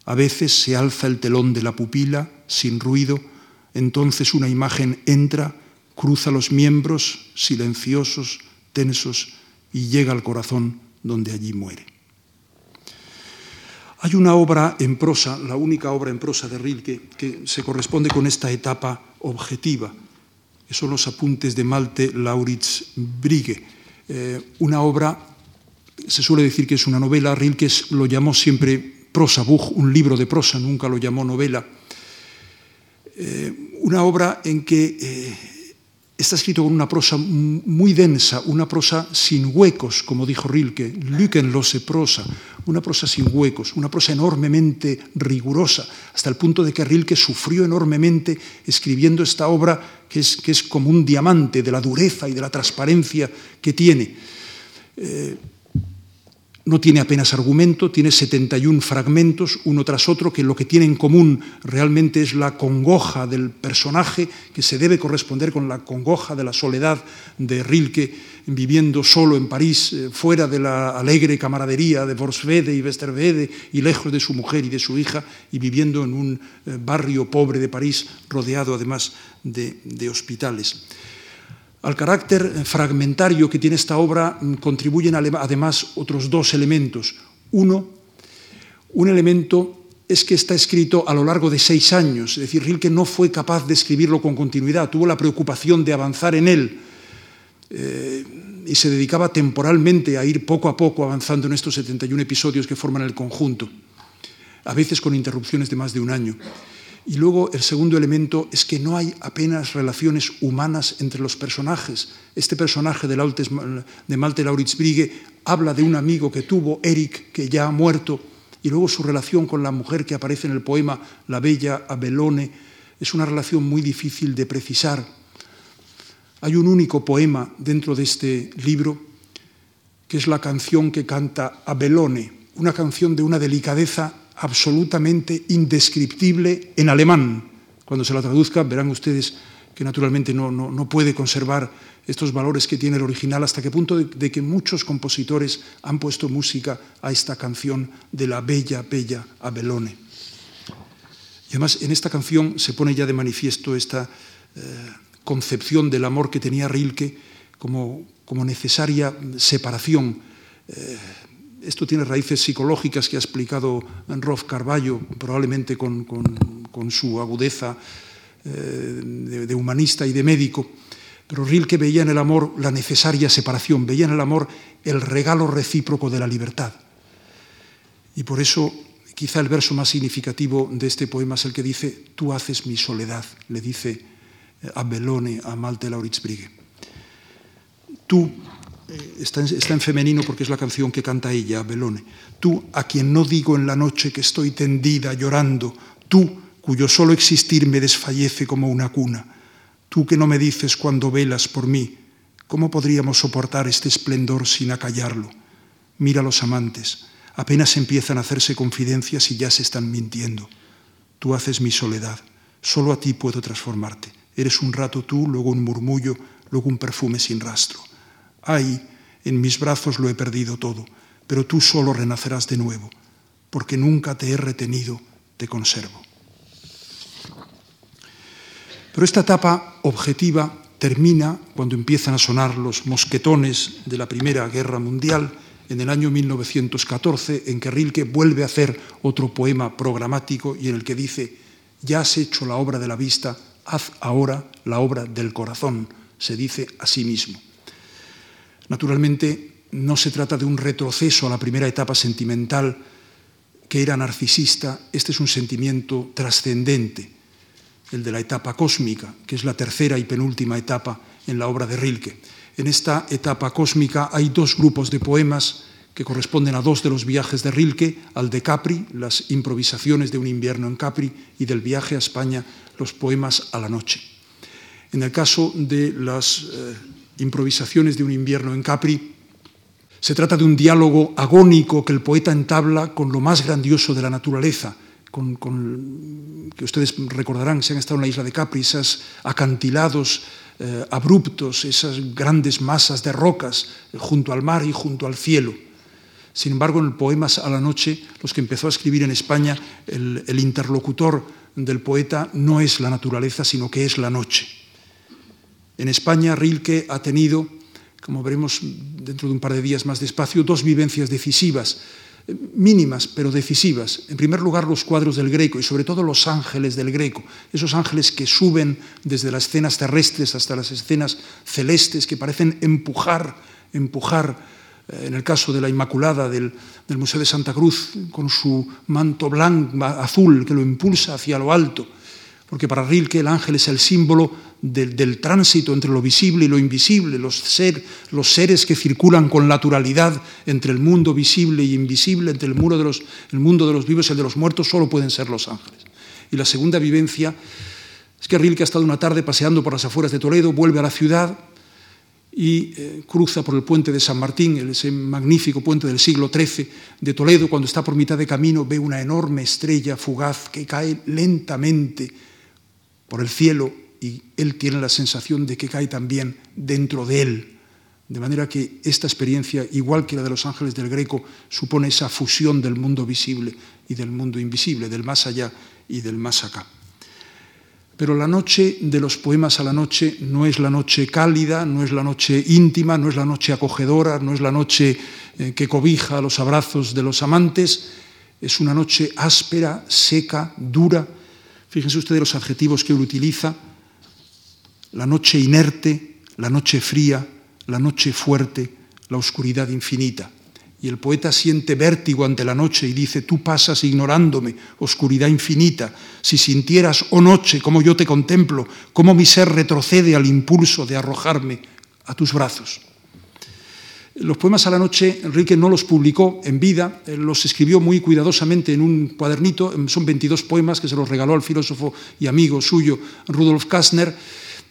A veces se alza el telón de la pupila sin ruido, entonces una imagen entra, cruza los miembros silenciosos, tensos y llega al corazón donde allí muere. Hay una obra en prosa, la única obra en prosa de Rilke, que se corresponde con esta etapa objetiva, que son los apuntes de Malte Lauritz Brigge, eh, una obra, se suele decir que es una novela, Rilke lo llamó siempre prosa, Buch, un libro de prosa, nunca lo llamó novela, eh, una obra en que eh, está escrito con una prosa muy densa, una prosa sin huecos, como dijo Rilke, Lückenlose prosa, una prosa sin huecos, una prosa enormemente rigurosa, hasta el punto de que Rilke sufrió enormemente escribiendo esta obra que es, que es como un diamante de la dureza y de la transparencia que tiene. Eh, no tiene apenas argumento, tiene 71 fragmentos, uno tras otro, que lo que tiene en común realmente es la congoja del personaje, que se debe corresponder con la congoja de la soledad de Rilke, viviendo solo en París, eh, fuera de la alegre camaradería de Borsvede y Westerwede, y lejos de su mujer y de su hija, y viviendo en un eh, barrio pobre de París, rodeado además de, de hospitales. Al carácter fragmentario que tiene esta obra mm, contribuyen además otros dos elementos. Uno, Un elemento es que está escrito a lo largo de seis años, es decir, Rilke no fue capaz de escribirlo con continuidad, tuvo la preocupación de avanzar en él eh, y se dedicaba temporalmente a ir poco a poco avanzando en estos 71 episodios que forman el conjunto, a veces con interrupciones de más de un año. Y luego el segundo elemento es que no hay apenas relaciones humanas entre los personajes. Este personaje de Malte Lauritz Brigge habla de un amigo que tuvo, Eric, que ya ha muerto, y luego su relación con la mujer que aparece en el poema La Bella Abelone es una relación muy difícil de precisar. Hay un único poema dentro de este libro que es la canción que canta Abelone, una canción de una delicadeza absolutamente indescriptible en alemán. Cuando se la traduzca verán ustedes que naturalmente no, no, puede conservar estos valores que tiene el original, hasta qué punto de, que muchos compositores han puesto música a esta canción de la bella, bella Abelone. Y además en esta canción se pone ya de manifiesto esta eh, concepción del amor que tenía Rilke como, como necesaria separación. Eh, esto tiene raíces psicológicas que ha explicado Rolf Carballo, probablemente con, su agudeza eh, de, humanista y de médico. Pero Rilke veía en el amor la necesaria separación, veía en el amor el regalo recíproco de la libertad. Y por eso quizá el verso más significativo de este poema es el que dice, tú haces mi soledad, le dice eh, a Bellone, a Malte Lauritzbrigge. Tú eh, está en, femenino porque es la canción que canta ella, Belone. Tú, a quien no digo en la noche que estoy tendida llorando, tú, cuyo solo existir me desfallece como una cuna, tú que no me dices cuando velas por mí, ¿cómo podríamos soportar este esplendor sin acallarlo? Mira los amantes, apenas empiezan a hacerse confidencias y ya se están mintiendo. Tú haces mi soledad, solo a ti puedo transformarte. Eres un rato tú, luego un murmullo, luego un perfume sin rastro. Ay, en mis brazos lo he perdido todo, pero tú solo renacerás de nuevo, porque nunca te he retenido, te conservo. Pero esta etapa objetiva termina cuando empiezan a sonar los mosquetones de la Primera Guerra Mundial en el año 1914, en que Rilke vuelve a hacer otro poema programático y en el que dice, ya has hecho la obra de la vista, haz ahora la obra del corazón, se dice a sí mismo. Naturalmente, no se trata de un retroceso a la primera etapa sentimental que era narcisista, este es un sentimiento trascendente, el de la etapa cósmica, que es la tercera y penúltima etapa en la obra de Rilke. En esta etapa cósmica hay dos grupos de poemas que corresponden a dos de los viajes de Rilke, al de Capri, las improvisaciones de un invierno en Capri, y del viaje a España, los poemas a la noche. En el caso de las eh, improvisaciones de un invierno en Capri, se trata de un diálogo agónico que el poeta entabla con lo más grandioso de la naturaleza, con, que ustedes recordarán si han estado en la isla de Capri, esos acantilados eh, abruptos, esas grandes masas de rocas junto al mar y junto al cielo. Sin embargo, en el Poemas a la Noche, los que empezó a escribir en España, el interlocutor del poeta no es la naturaleza, sino que es la noche. En España, Rilke ha tenido, como veremos dentro de un par de días más despacio, dos vivencias decisivas, mínimas, pero decisivas. En primer lugar, los cuadros del Greco y sobre todo los ángeles del Greco, esos ángeles que suben desde las escenas terrestres hasta las escenas celestes, que parecen empujar, empujar, eh, en el caso de la Inmaculada del, del Museo de Santa Cruz, con su manto blanco, azul, que lo impulsa hacia lo alto porque para Rilke el ángel es el símbolo del, tránsito entre lo visible y lo invisible, los, seres que circulan con naturalidad entre el mundo visible y invisible, entre el, muro mundo de los vivos y el de los muertos, solo pueden ser los ángeles. Y la segunda vivencia es que Rilke ha estado una tarde paseando por las afueras de Toledo, vuelve a la ciudad y eh, cruza por el puente de San Martín, ese magnífico puente del siglo XIII de Toledo, cuando está por mitad de camino ve una enorme estrella fugaz que cae lentamente por el cielo y él tiene la sensación de que cae también dentro de él. De manera que esta experiencia, igual que la de los ángeles del Greco, supone esa fusión del mundo visible y del mundo invisible, del más allá y del más acá. Pero la noche de los poemas a la noche no es la noche cálida, no es la noche íntima, no es la noche acogedora, no es la noche eh, que cobija los abrazos de los amantes, Es una noche áspera, seca, dura. Fíjense ustedes los adjetivos que él utiliza. La noche inerte, la noche fría, la noche fuerte, la oscuridad infinita. Y el poeta siente vértigo ante la noche y dice, tú pasas ignorándome, oscuridad infinita, si sintieras, oh noche, como yo te contemplo, cómo mi ser retrocede al impulso de arrojarme a tus brazos. Los poemas a la noche, Enrique no los publicó en vida, los escribió muy cuidadosamente en un cuadernito, son 22 poemas que se los regaló al filósofo y amigo suyo Rudolf Kastner,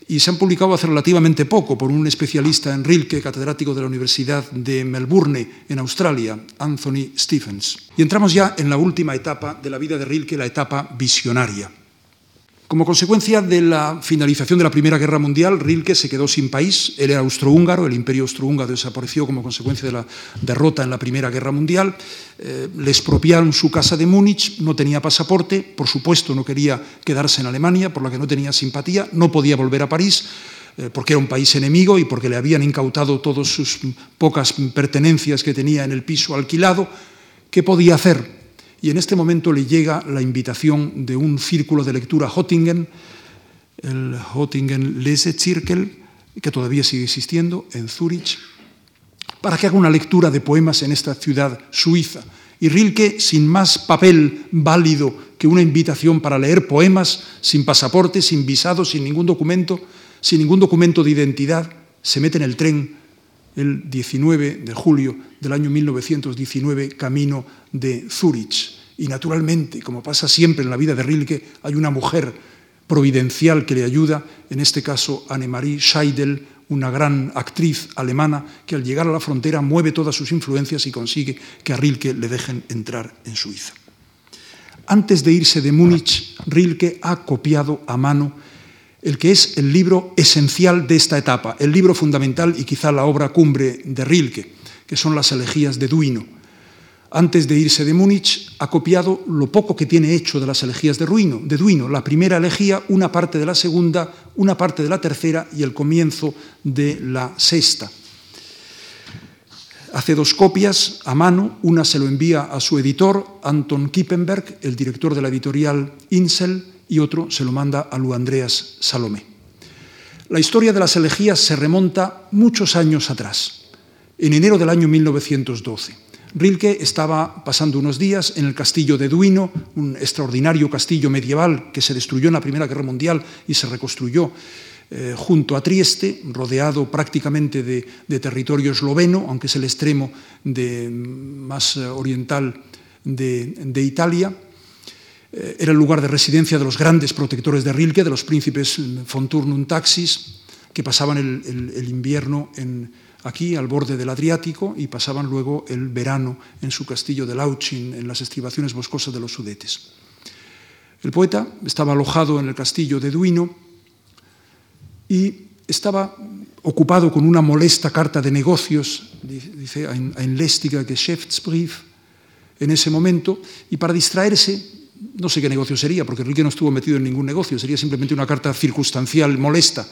y se han publicado hace relativamente poco por un especialista en Rilke, catedrático de la Universidad de Melbourne, en Australia, Anthony Stephens. Y entramos ya en la última etapa de la vida de Rilke, la etapa visionaria. Como consecuencia de la finalización de la Primera Guerra Mundial, Rilke se quedó sin país. Él era austrohúngaro, el imperio austrohúngaro desapareció como consecuencia de la derrota en la Primera Guerra Mundial. Eh, le expropiaron su casa de Múnich, no tenía pasaporte, por supuesto no quería quedarse en Alemania, por la que no tenía simpatía, no podía volver a París eh, porque era un país enemigo y porque le habían incautado todas sus pocas pertenencias que tenía en el piso alquilado. ¿Qué podía hacer? Y en este momento le llega la invitación de un círculo de lectura Hottingen, el Hottingen Lesezirkel, que todavía sigue existiendo en Zúrich, para que haga una lectura de poemas en esta ciudad suiza. Y Rilke, sin más papel válido que una invitación para leer poemas, sin pasaporte, sin visado, sin ningún documento, sin ningún documento de identidad, se mete en el tren el 19 de julio del año 1919 camino de Zúrich. Y naturalmente, como pasa siempre en la vida de Rilke, hay una mujer providencial que le ayuda, en este caso Annemarie Scheidel, una gran actriz alemana que al llegar a la frontera mueve todas sus influencias y consigue que a Rilke le dejen entrar en Suiza. Antes de irse de Múnich, Rilke ha copiado a mano el que es el libro esencial de esta etapa, el libro fundamental y quizá la obra cumbre de Rilke, que son las elegías de Duino. Antes de irse de Múnich, ha copiado lo poco que tiene hecho de las elegías de, Ruino, de Duino, la primera elegía, una parte de la segunda, una parte de la tercera y el comienzo de la sexta. Hace dos copias a mano, una se lo envía a su editor, Anton Kippenberg, el director de la editorial Insel, y otro se lo manda a Lu Andreas Salomé. La historia de las elegías se remonta muchos años atrás, en enero del año 1912. Rilke estaba pasando unos días en el castillo de Duino, un extraordinario castillo medieval que se destruyó en la Primera Guerra Mundial y se reconstruyó eh, junto a Trieste, rodeado prácticamente de, territorio esloveno, aunque es el extremo más eh, oriental de Italia. Eh, era el lugar de residencia de los grandes protectores de Rilke, de los príncipes von Turnum Taxis, que pasaban el, invierno aquí, al borde del Adriático, y pasaban luego el verano en su castillo de Lauchin, en las estribaciones boscosas de los Sudetes. El poeta estaba alojado en el castillo de Duino y estaba ocupado con una molesta carta de negocios, dice ein lästiger Geschäftsbrief, en ese momento, y para distraerse no sé qué negocio sería, porque Enrique no estuvo metido en ningún negocio, sería simplemente una carta circunstancial molesta.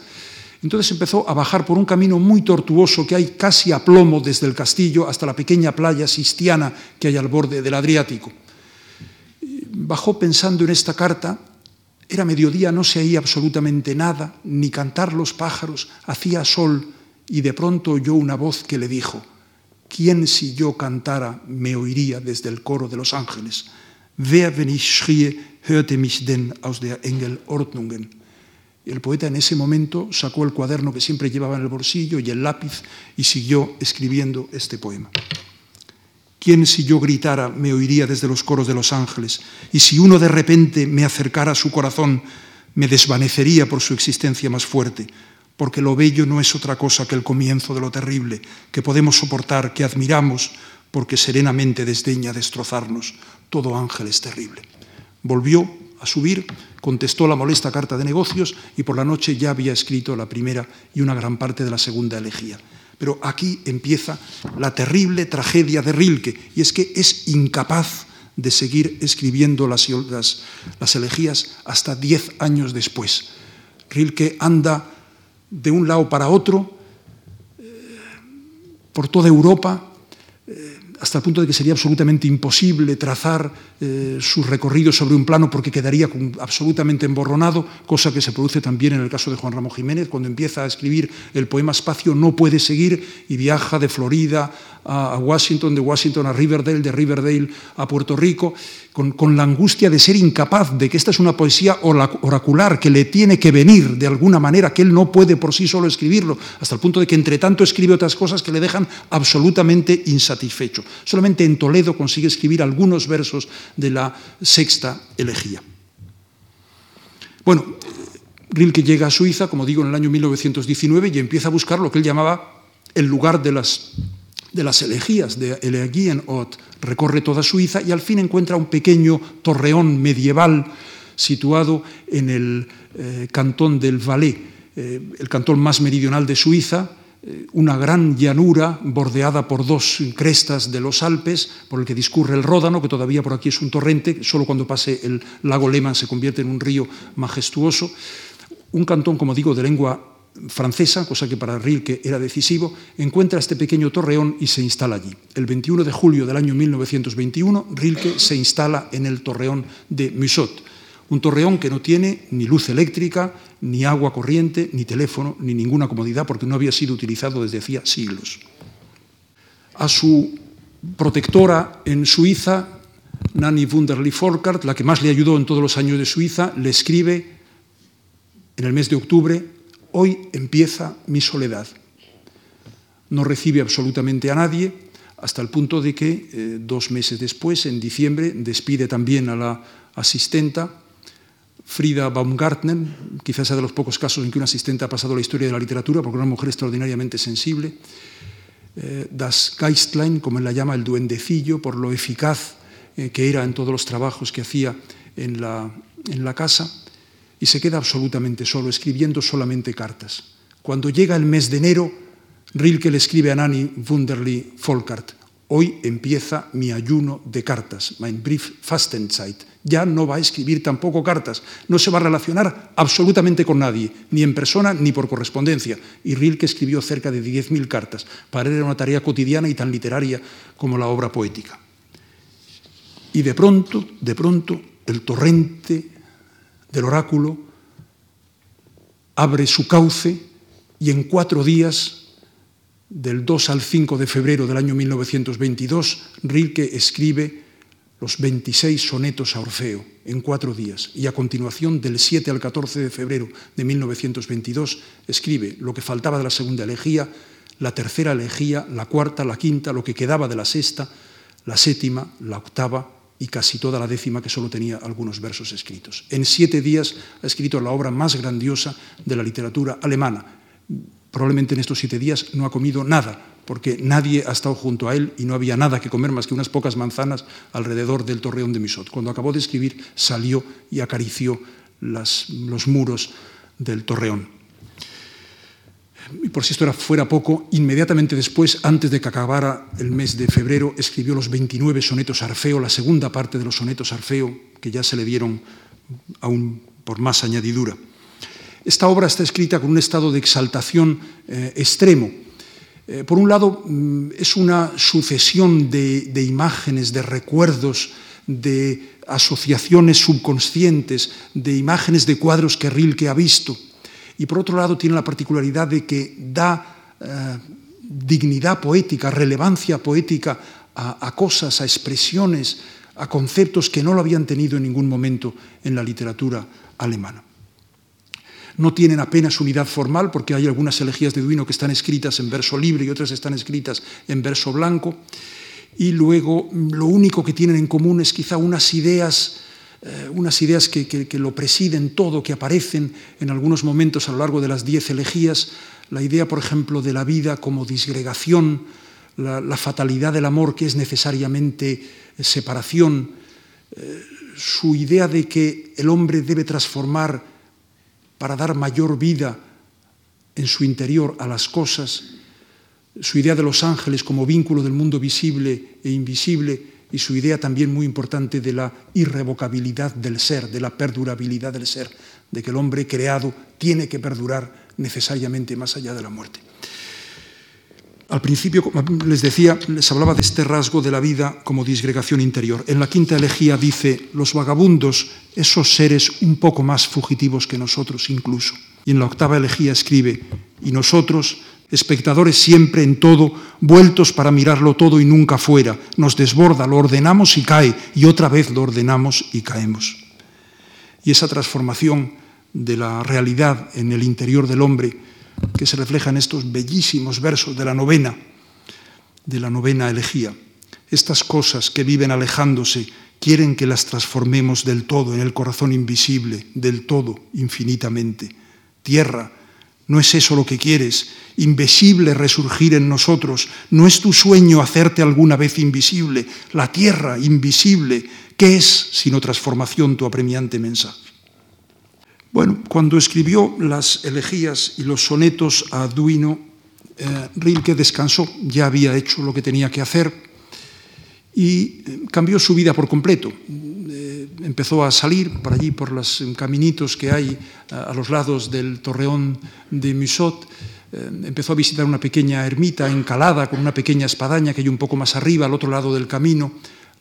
Entonces empezó a bajar por un camino muy tortuoso que hay casi a plomo desde el castillo hasta la pequeña playa sistiana que hay al borde del Adriático. Bajó pensando en esta carta, era mediodía, no se oía absolutamente nada, ni cantar los pájaros, hacía sol, y de pronto oyó una voz que le dijo, ¿quién si yo cantara me oiría desde el coro de los ángeles? Wer, wenn ich schrie, hörte mich denn aus der Engel Ordnungen? Y el poeta en ese momento sacó el cuaderno que siempre llevaba en el bolsillo y el lápiz y siguió escribiendo este poema. ¿Quién si yo gritara me oiría desde los coros de los ángeles? Y si uno de repente me acercara a su corazón, me desvanecería por su existencia más fuerte, porque lo bello no es otra cosa que el comienzo de lo terrible, que podemos soportar, que admiramos, porque serenamente desdeña destrozarnos. Todo ángel es terrible. Volvió a subir, contestó la molesta carta de negocios y por la noche ya había escrito la primera y una gran parte de la segunda elegía. Pero aquí empieza la terrible tragedia de Rilke, y es que es incapaz de seguir escribiendo las, las elegías hasta diez años después. Rilke anda de un lado para otro, eh, por toda Europa, hasta el punto de que sería absolutamente imposible trazar eh, su recorrido sobre un plano porque quedaría absolutamente emborronado, cosa que se produce también en el caso de Juan Ramón Jiménez, cuando empieza a escribir el poema Espacio, no puede seguir y viaja de Florida a, Washington, de Washington a Riverdale, de Riverdale a Puerto Rico, con, la angustia de ser incapaz de que esta es una poesía oracular, que le tiene que venir de alguna manera, que él no puede por sí solo escribirlo, hasta el punto de que entre tanto escribe otras cosas que le dejan absolutamente insatisfecho. Solamente en Toledo consigue escribir algunos versos de la sexta elegía. Bueno, Rilke llega a Suiza, como digo, en el año 1919 y empieza a buscar lo que él llamaba el lugar de las de las elegías de Elegienort, recorre toda Suiza y al fin encuentra un pequeño torreón medieval situado en el eh, cantón del Valais, eh, el cantón más meridional de Suiza, una gran llanura bordeada por dos crestas de los Alpes, por el que discurre el Ródano, que todavía por aquí es un torrente, solo cuando pase el lago Lehmann se convierte en un río majestuoso. Un cantón, como digo, de lengua francesa, cosa que para Rilke era decisivo, encuentra este pequeño torreón y se instala allí. El 21 de julio del año 1921, Rilke se instala en el torreón de Musot, un torreón que no tiene ni luz eléctrica, ni agua corriente, ni teléfono, ni ninguna comodidad, porque no había sido utilizado desde hacía siglos. A su protectora en Suiza, Nanny Wunderli Folkart, la que más le ayudó en todos los años de Suiza, le escribe en el mes de octubre Hoy empieza mi soledad. No recibe absolutamente a nadie, hasta el punto de que eh, dos meses después, en diciembre, despide también a la asistenta, Frida Baumgartner, quizás sea de los pocos casos en que una asistente ha pasado la historia de la literatura, porque una mujer extraordinariamente sensible. Eh, das Geistlein, como él la llama, el duendecillo, por lo eficaz eh, que era en todos los trabajos que hacía en la, casa y se queda absolutamente solo, escribiendo solamente cartas. Cuando llega el mes de enero, Rilke le escribe a Nanny Wunderli Volkart, hoy empieza mi ayuno de cartas, mein Brief Fastenzeit. Ya no va a escribir tampoco cartas, no se va a relacionar absolutamente con nadie, ni en persona ni por correspondencia. Y Rilke escribió cerca de 10.000 cartas. Para él era una tarea cotidiana y tan literaria como la obra poética. Y de pronto, de pronto, el torrente del oráculo, abre su cauce y en cuatro días, del 2 al 5 de febrero del año 1922, Rilke escribe los 26 sonetos a Orfeo en cuatro días y a continuación del 7 al 14 de febrero de 1922 escribe lo que faltaba de la segunda elegía, la tercera elegía, la cuarta, la quinta, lo que quedaba de la sexta, la séptima, la octava, y casi toda la décima que solo tenía algunos versos escritos. En siete días ha escrito la obra más grandiosa de la literatura alemana. Probablemente en estos siete días no ha comido nada, porque nadie ha estado junto a él y no había nada que comer más que unas pocas manzanas alrededor del torreón de Misot. Cuando acabó de escribir, salió y acarició los muros del torreón. Y por si esto era fuera poco, inmediatamente después, antes de que acabara el mes de febrero, escribió los 29 sonetos Arfeo, la segunda parte de los sonetos Arfeo, que ya se le dieron aún por más añadidura. Esta obra está escrita con un estado de exaltación eh, extremo. Eh, por un lado, mm, es una sucesión de, imágenes, de recuerdos, de asociaciones subconscientes, de imágenes de cuadros que Rilke ha visto y por otro lado tiene la particularidad de que da eh, dignidad poética, relevancia poética a, cosas, a expresiones, a conceptos que no lo habían tenido en ningún momento en la literatura alemana. No tienen apenas unidad formal porque hay algunas elegías de Duino que están escritas en verso libre y otras están escritas en verso blanco. Y luego lo único que tienen en común es quizá unas ideas eh, unas ideas que, lo presiden todo, que aparecen en algunos momentos a lo largo de las diez elegías, la idea, por ejemplo, de la vida como disgregación, la, fatalidad del amor que es necesariamente separación, eh, su idea de que el hombre debe transformar para dar mayor vida en su interior a las cosas, su idea de los ángeles como vínculo del mundo visible e invisible, y su idea también muy importante de la irrevocabilidad del ser, de la perdurabilidad del ser, de que el hombre creado tiene que perdurar necesariamente más allá de la muerte. Al principio, les decía, les hablaba de este rasgo de la vida como disgregación interior. En la quinta elegía dice, los vagabundos, esos seres un poco más fugitivos que nosotros incluso. Y en la octava elegía escribe, y nosotros, espectadores siempre en todo, vueltos para mirarlo todo y nunca fuera, nos desborda, lo ordenamos y cae, y otra vez lo ordenamos y caemos. Y esa transformación de la realidad en el interior del hombre, que se refleja en estos bellísimos versos de la novena, de la novena elegía. Estas cosas que viven alejándose quieren que las transformemos del todo en el corazón invisible, del todo infinitamente. Tierra, no es eso lo que quieres, invisible resurgir en nosotros, no es tu sueño hacerte alguna vez invisible, la tierra invisible, ¿qué es sino transformación tu apremiante mensaje? Bueno, cuando escribió las elegías y los sonetos a Duino, eh, Rilke descansó, ya había hecho lo que tenía que hacer y eh, cambió su vida por completo. Eh, empezó a salir por allí, por los caminitos que hay a, los lados del torreón de Musot. empezó a visitar una pequeña ermita encalada con una pequeña espadaña que hay un poco más arriba, al otro lado del camino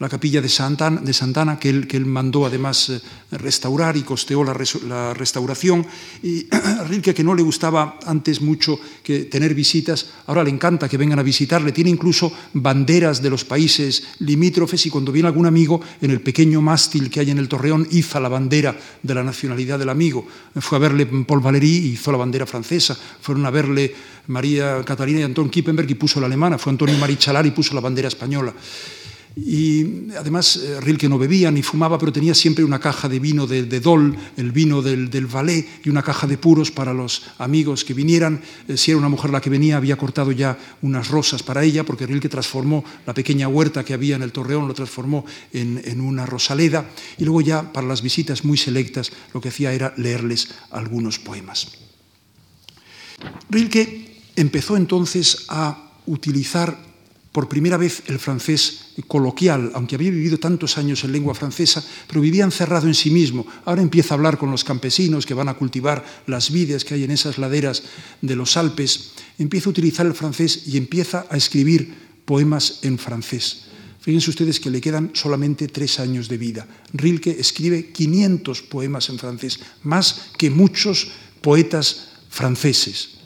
la capilla de Santana, de Santana que, él, que él mandó además eh, restaurar y costeó la, la restauración. Y a Rilke, que no le gustaba antes mucho que tener visitas, ahora le encanta que vengan a visitarle. Tiene incluso banderas de los países limítrofes y cuando viene algún amigo, en el pequeño mástil que hay en el torreón, iza la bandera de la nacionalidad del amigo. Fue a verle Paul Valéry y hizo la bandera francesa. Fueron a verle María Catalina y Antón Kippenberg y puso la alemana. Fue Antonio Marichalar y puso la bandera española. Y además eh, Rilke no bebía ni fumaba, pero tenía siempre una caja de vino de, Dol, el vino del, del, y una caja de puros para los amigos que vinieran. Eh, si era una mujer la que venía, había cortado ya unas rosas para ella, porque Rilke transformó la pequeña huerta que había en el Torreón, lo transformó en, en una rosaleda. Y luego ya para las visitas muy selectas lo que hacía era leerles algunos poemas. Rilke empezó entonces a utilizar por primera vez el francés coloquial, aunque había vivido tantos años en lengua francesa, pero vivía encerrado en sí mismo. Ahora empieza a hablar con los campesinos que van a cultivar las vides que hay en esas laderas de los Alpes, empieza a utilizar el francés y empieza a escribir poemas en francés. Fíjense ustedes que le quedan solamente tres años de vida. Rilke escribe 500 poemas en francés, más que muchos poetas franceses.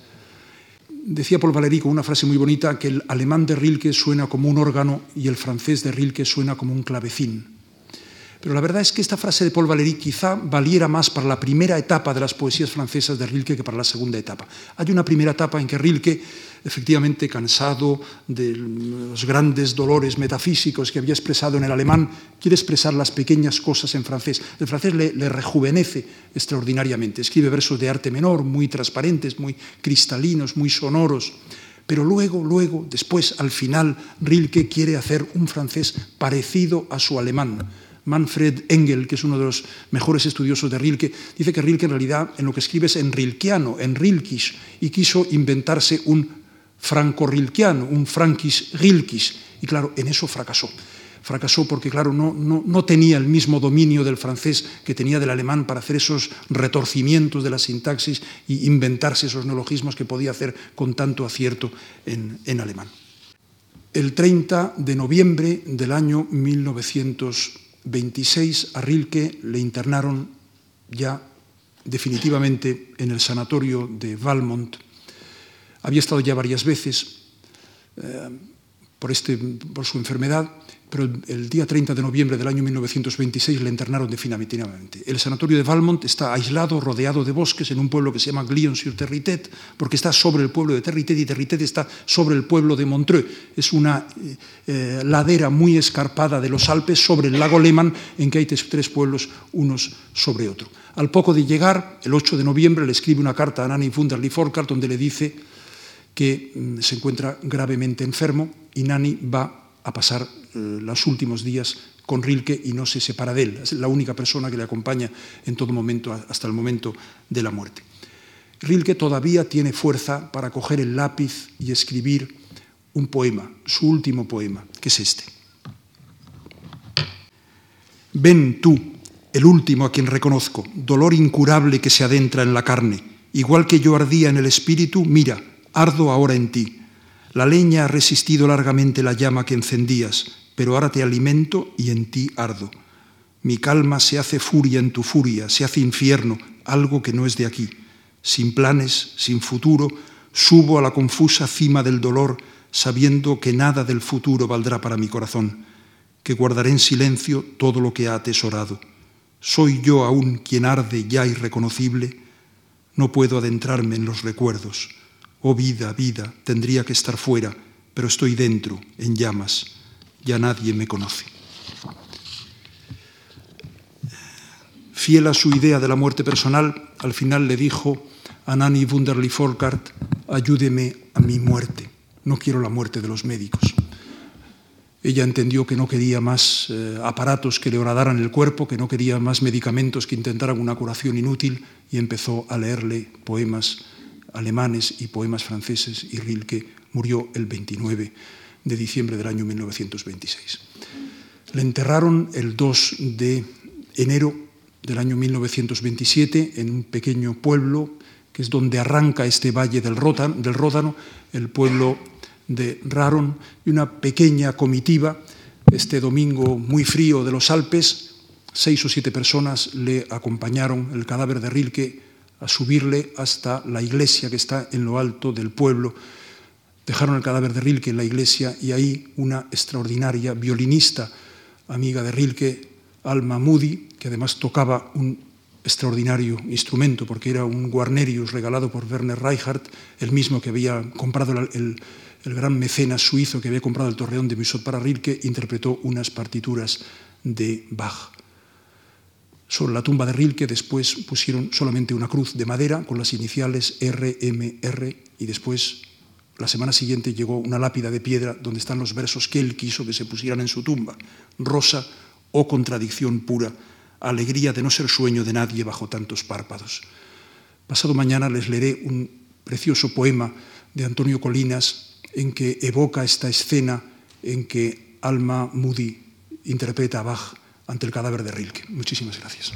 Decía Paul Valéry con una frase muy bonita que el alemán de Rilke suena como un órgano y el francés de Rilke suena como un clavecín. Pero la verdad es que esta frase de Paul Valéry quizá valiera más para la primera etapa de las poesías francesas de Rilke que para la segunda etapa. Hay una primera etapa en que Rilke efectivamente cansado de los grandes dolores metafísicos que había expresado en el alemán, quiere expresar las pequeñas cosas en francés. El francés le, le rejuvenece extraordinariamente. Escribe versos de arte menor, muy transparentes, muy cristalinos, muy sonoros. Pero luego, luego, después, al final, Rilke quiere hacer un francés parecido a su alemán. Manfred Engel, que es uno de los mejores estudiosos de Rilke, dice que Rilke en realidad en lo que escribe es en rilkiano, en rilkisch, y quiso inventarse un franco-rilkiano, un frankis-rilkis, y claro, en eso fracasó. Fracasó porque, claro, no, no, no, tenía el mismo dominio del francés que tenía del alemán para hacer esos retorcimientos de la sintaxis y inventarse esos neologismos que podía hacer con tanto acierto en, en alemán. El 30 de noviembre del año 1926 a Rilke le internaron ya definitivamente en el sanatorio de Valmont. Había estado ya varias veces eh, por, este, por su enfermedad, pero el día 30 de noviembre del año 1926 le internaron definitivamente. El sanatorio de Valmont está aislado, rodeado de bosques, en un pueblo que se llama Glion-sur-Territet, porque está sobre el pueblo de Territet y Territet está sobre el pueblo de Montreux. Es una eh, eh, ladera muy escarpada de los Alpes sobre el lago Lehmann, en que hay tres pueblos unos sobre otro. Al poco de llegar, el 8 de noviembre, le escribe una carta a Nanny Wunderlich Forkart donde le dice que mm, se encuentra gravemente enfermo y Nani va a pasar eh, los últimos días con Rilke y no se separa de él. Es la única persona que le acompaña en todo momento, hasta el momento de la muerte. Rilke todavía tiene fuerza para coger el lápiz y escribir un poema, su último poema, que es este. Ven tú, el último a quien reconozco, dolor incurable que se adentra en la carne, igual que yo ardía en el espíritu, mira, ardo ahora en ti. La leña ha resistido largamente la llama que encendías, pero ahora te alimento y en ti ardo. Mi calma se hace furia en tu furia, se hace infierno, algo que no es de aquí. Sin planes, sin futuro, subo a la confusa cima del dolor, sabiendo que nada del futuro valdrá para mi corazón, que guardaré en silencio todo lo que ha atesorado. ¿Soy yo aún quien arde ya irreconocible? No puedo adentrarme en los recuerdos. Oh vida, vida, tendría que estar fuera, pero estoy dentro, en llamas. Ya nadie me conoce. Fiel a su idea de la muerte personal, al final le dijo a Nanny Wunderlich Volkart, ayúdeme a mi muerte, no quiero la muerte de los médicos. Ella entendió que no quería más eh, aparatos que le horadaran el cuerpo, que no quería más medicamentos que intentaran una curación inútil y empezó a leerle poemas alemanes y poemas franceses y Rilke murió el 29 de diciembre del año 1926. Le enterraron el 2 de enero del año 1927 en un pequeño pueblo que es donde arranca este valle del Ródano, el pueblo de Raron y una pequeña comitiva. Este domingo muy frío de los Alpes, seis o siete personas le acompañaron el cadáver de Rilke a subirle hasta la iglesia que está en lo alto del pueblo. Dejaron el cadáver de Rilke en la iglesia y ahí una extraordinaria violinista, amiga de Rilke, Alma Moody, que además tocaba un extraordinario instrumento porque era un Guarnerius regalado por Werner Reichardt, el mismo que había comprado el, el gran mecenas suizo que había comprado el torreón de Musot para Rilke, interpretó unas partituras de Bach. Sobre la tumba de Rilke después pusieron solamente una cruz de madera con las iniciales RMR y después la semana siguiente llegó una lápida de piedra donde están los versos que él quiso que se pusieran en su tumba. Rosa o contradicción pura, alegría de no ser sueño de nadie bajo tantos párpados. Pasado mañana les leeré un precioso poema de Antonio Colinas en que evoca esta escena en que Alma Moody interpreta a Bach ante el cadáver de Rilke. Muchísimas gracias.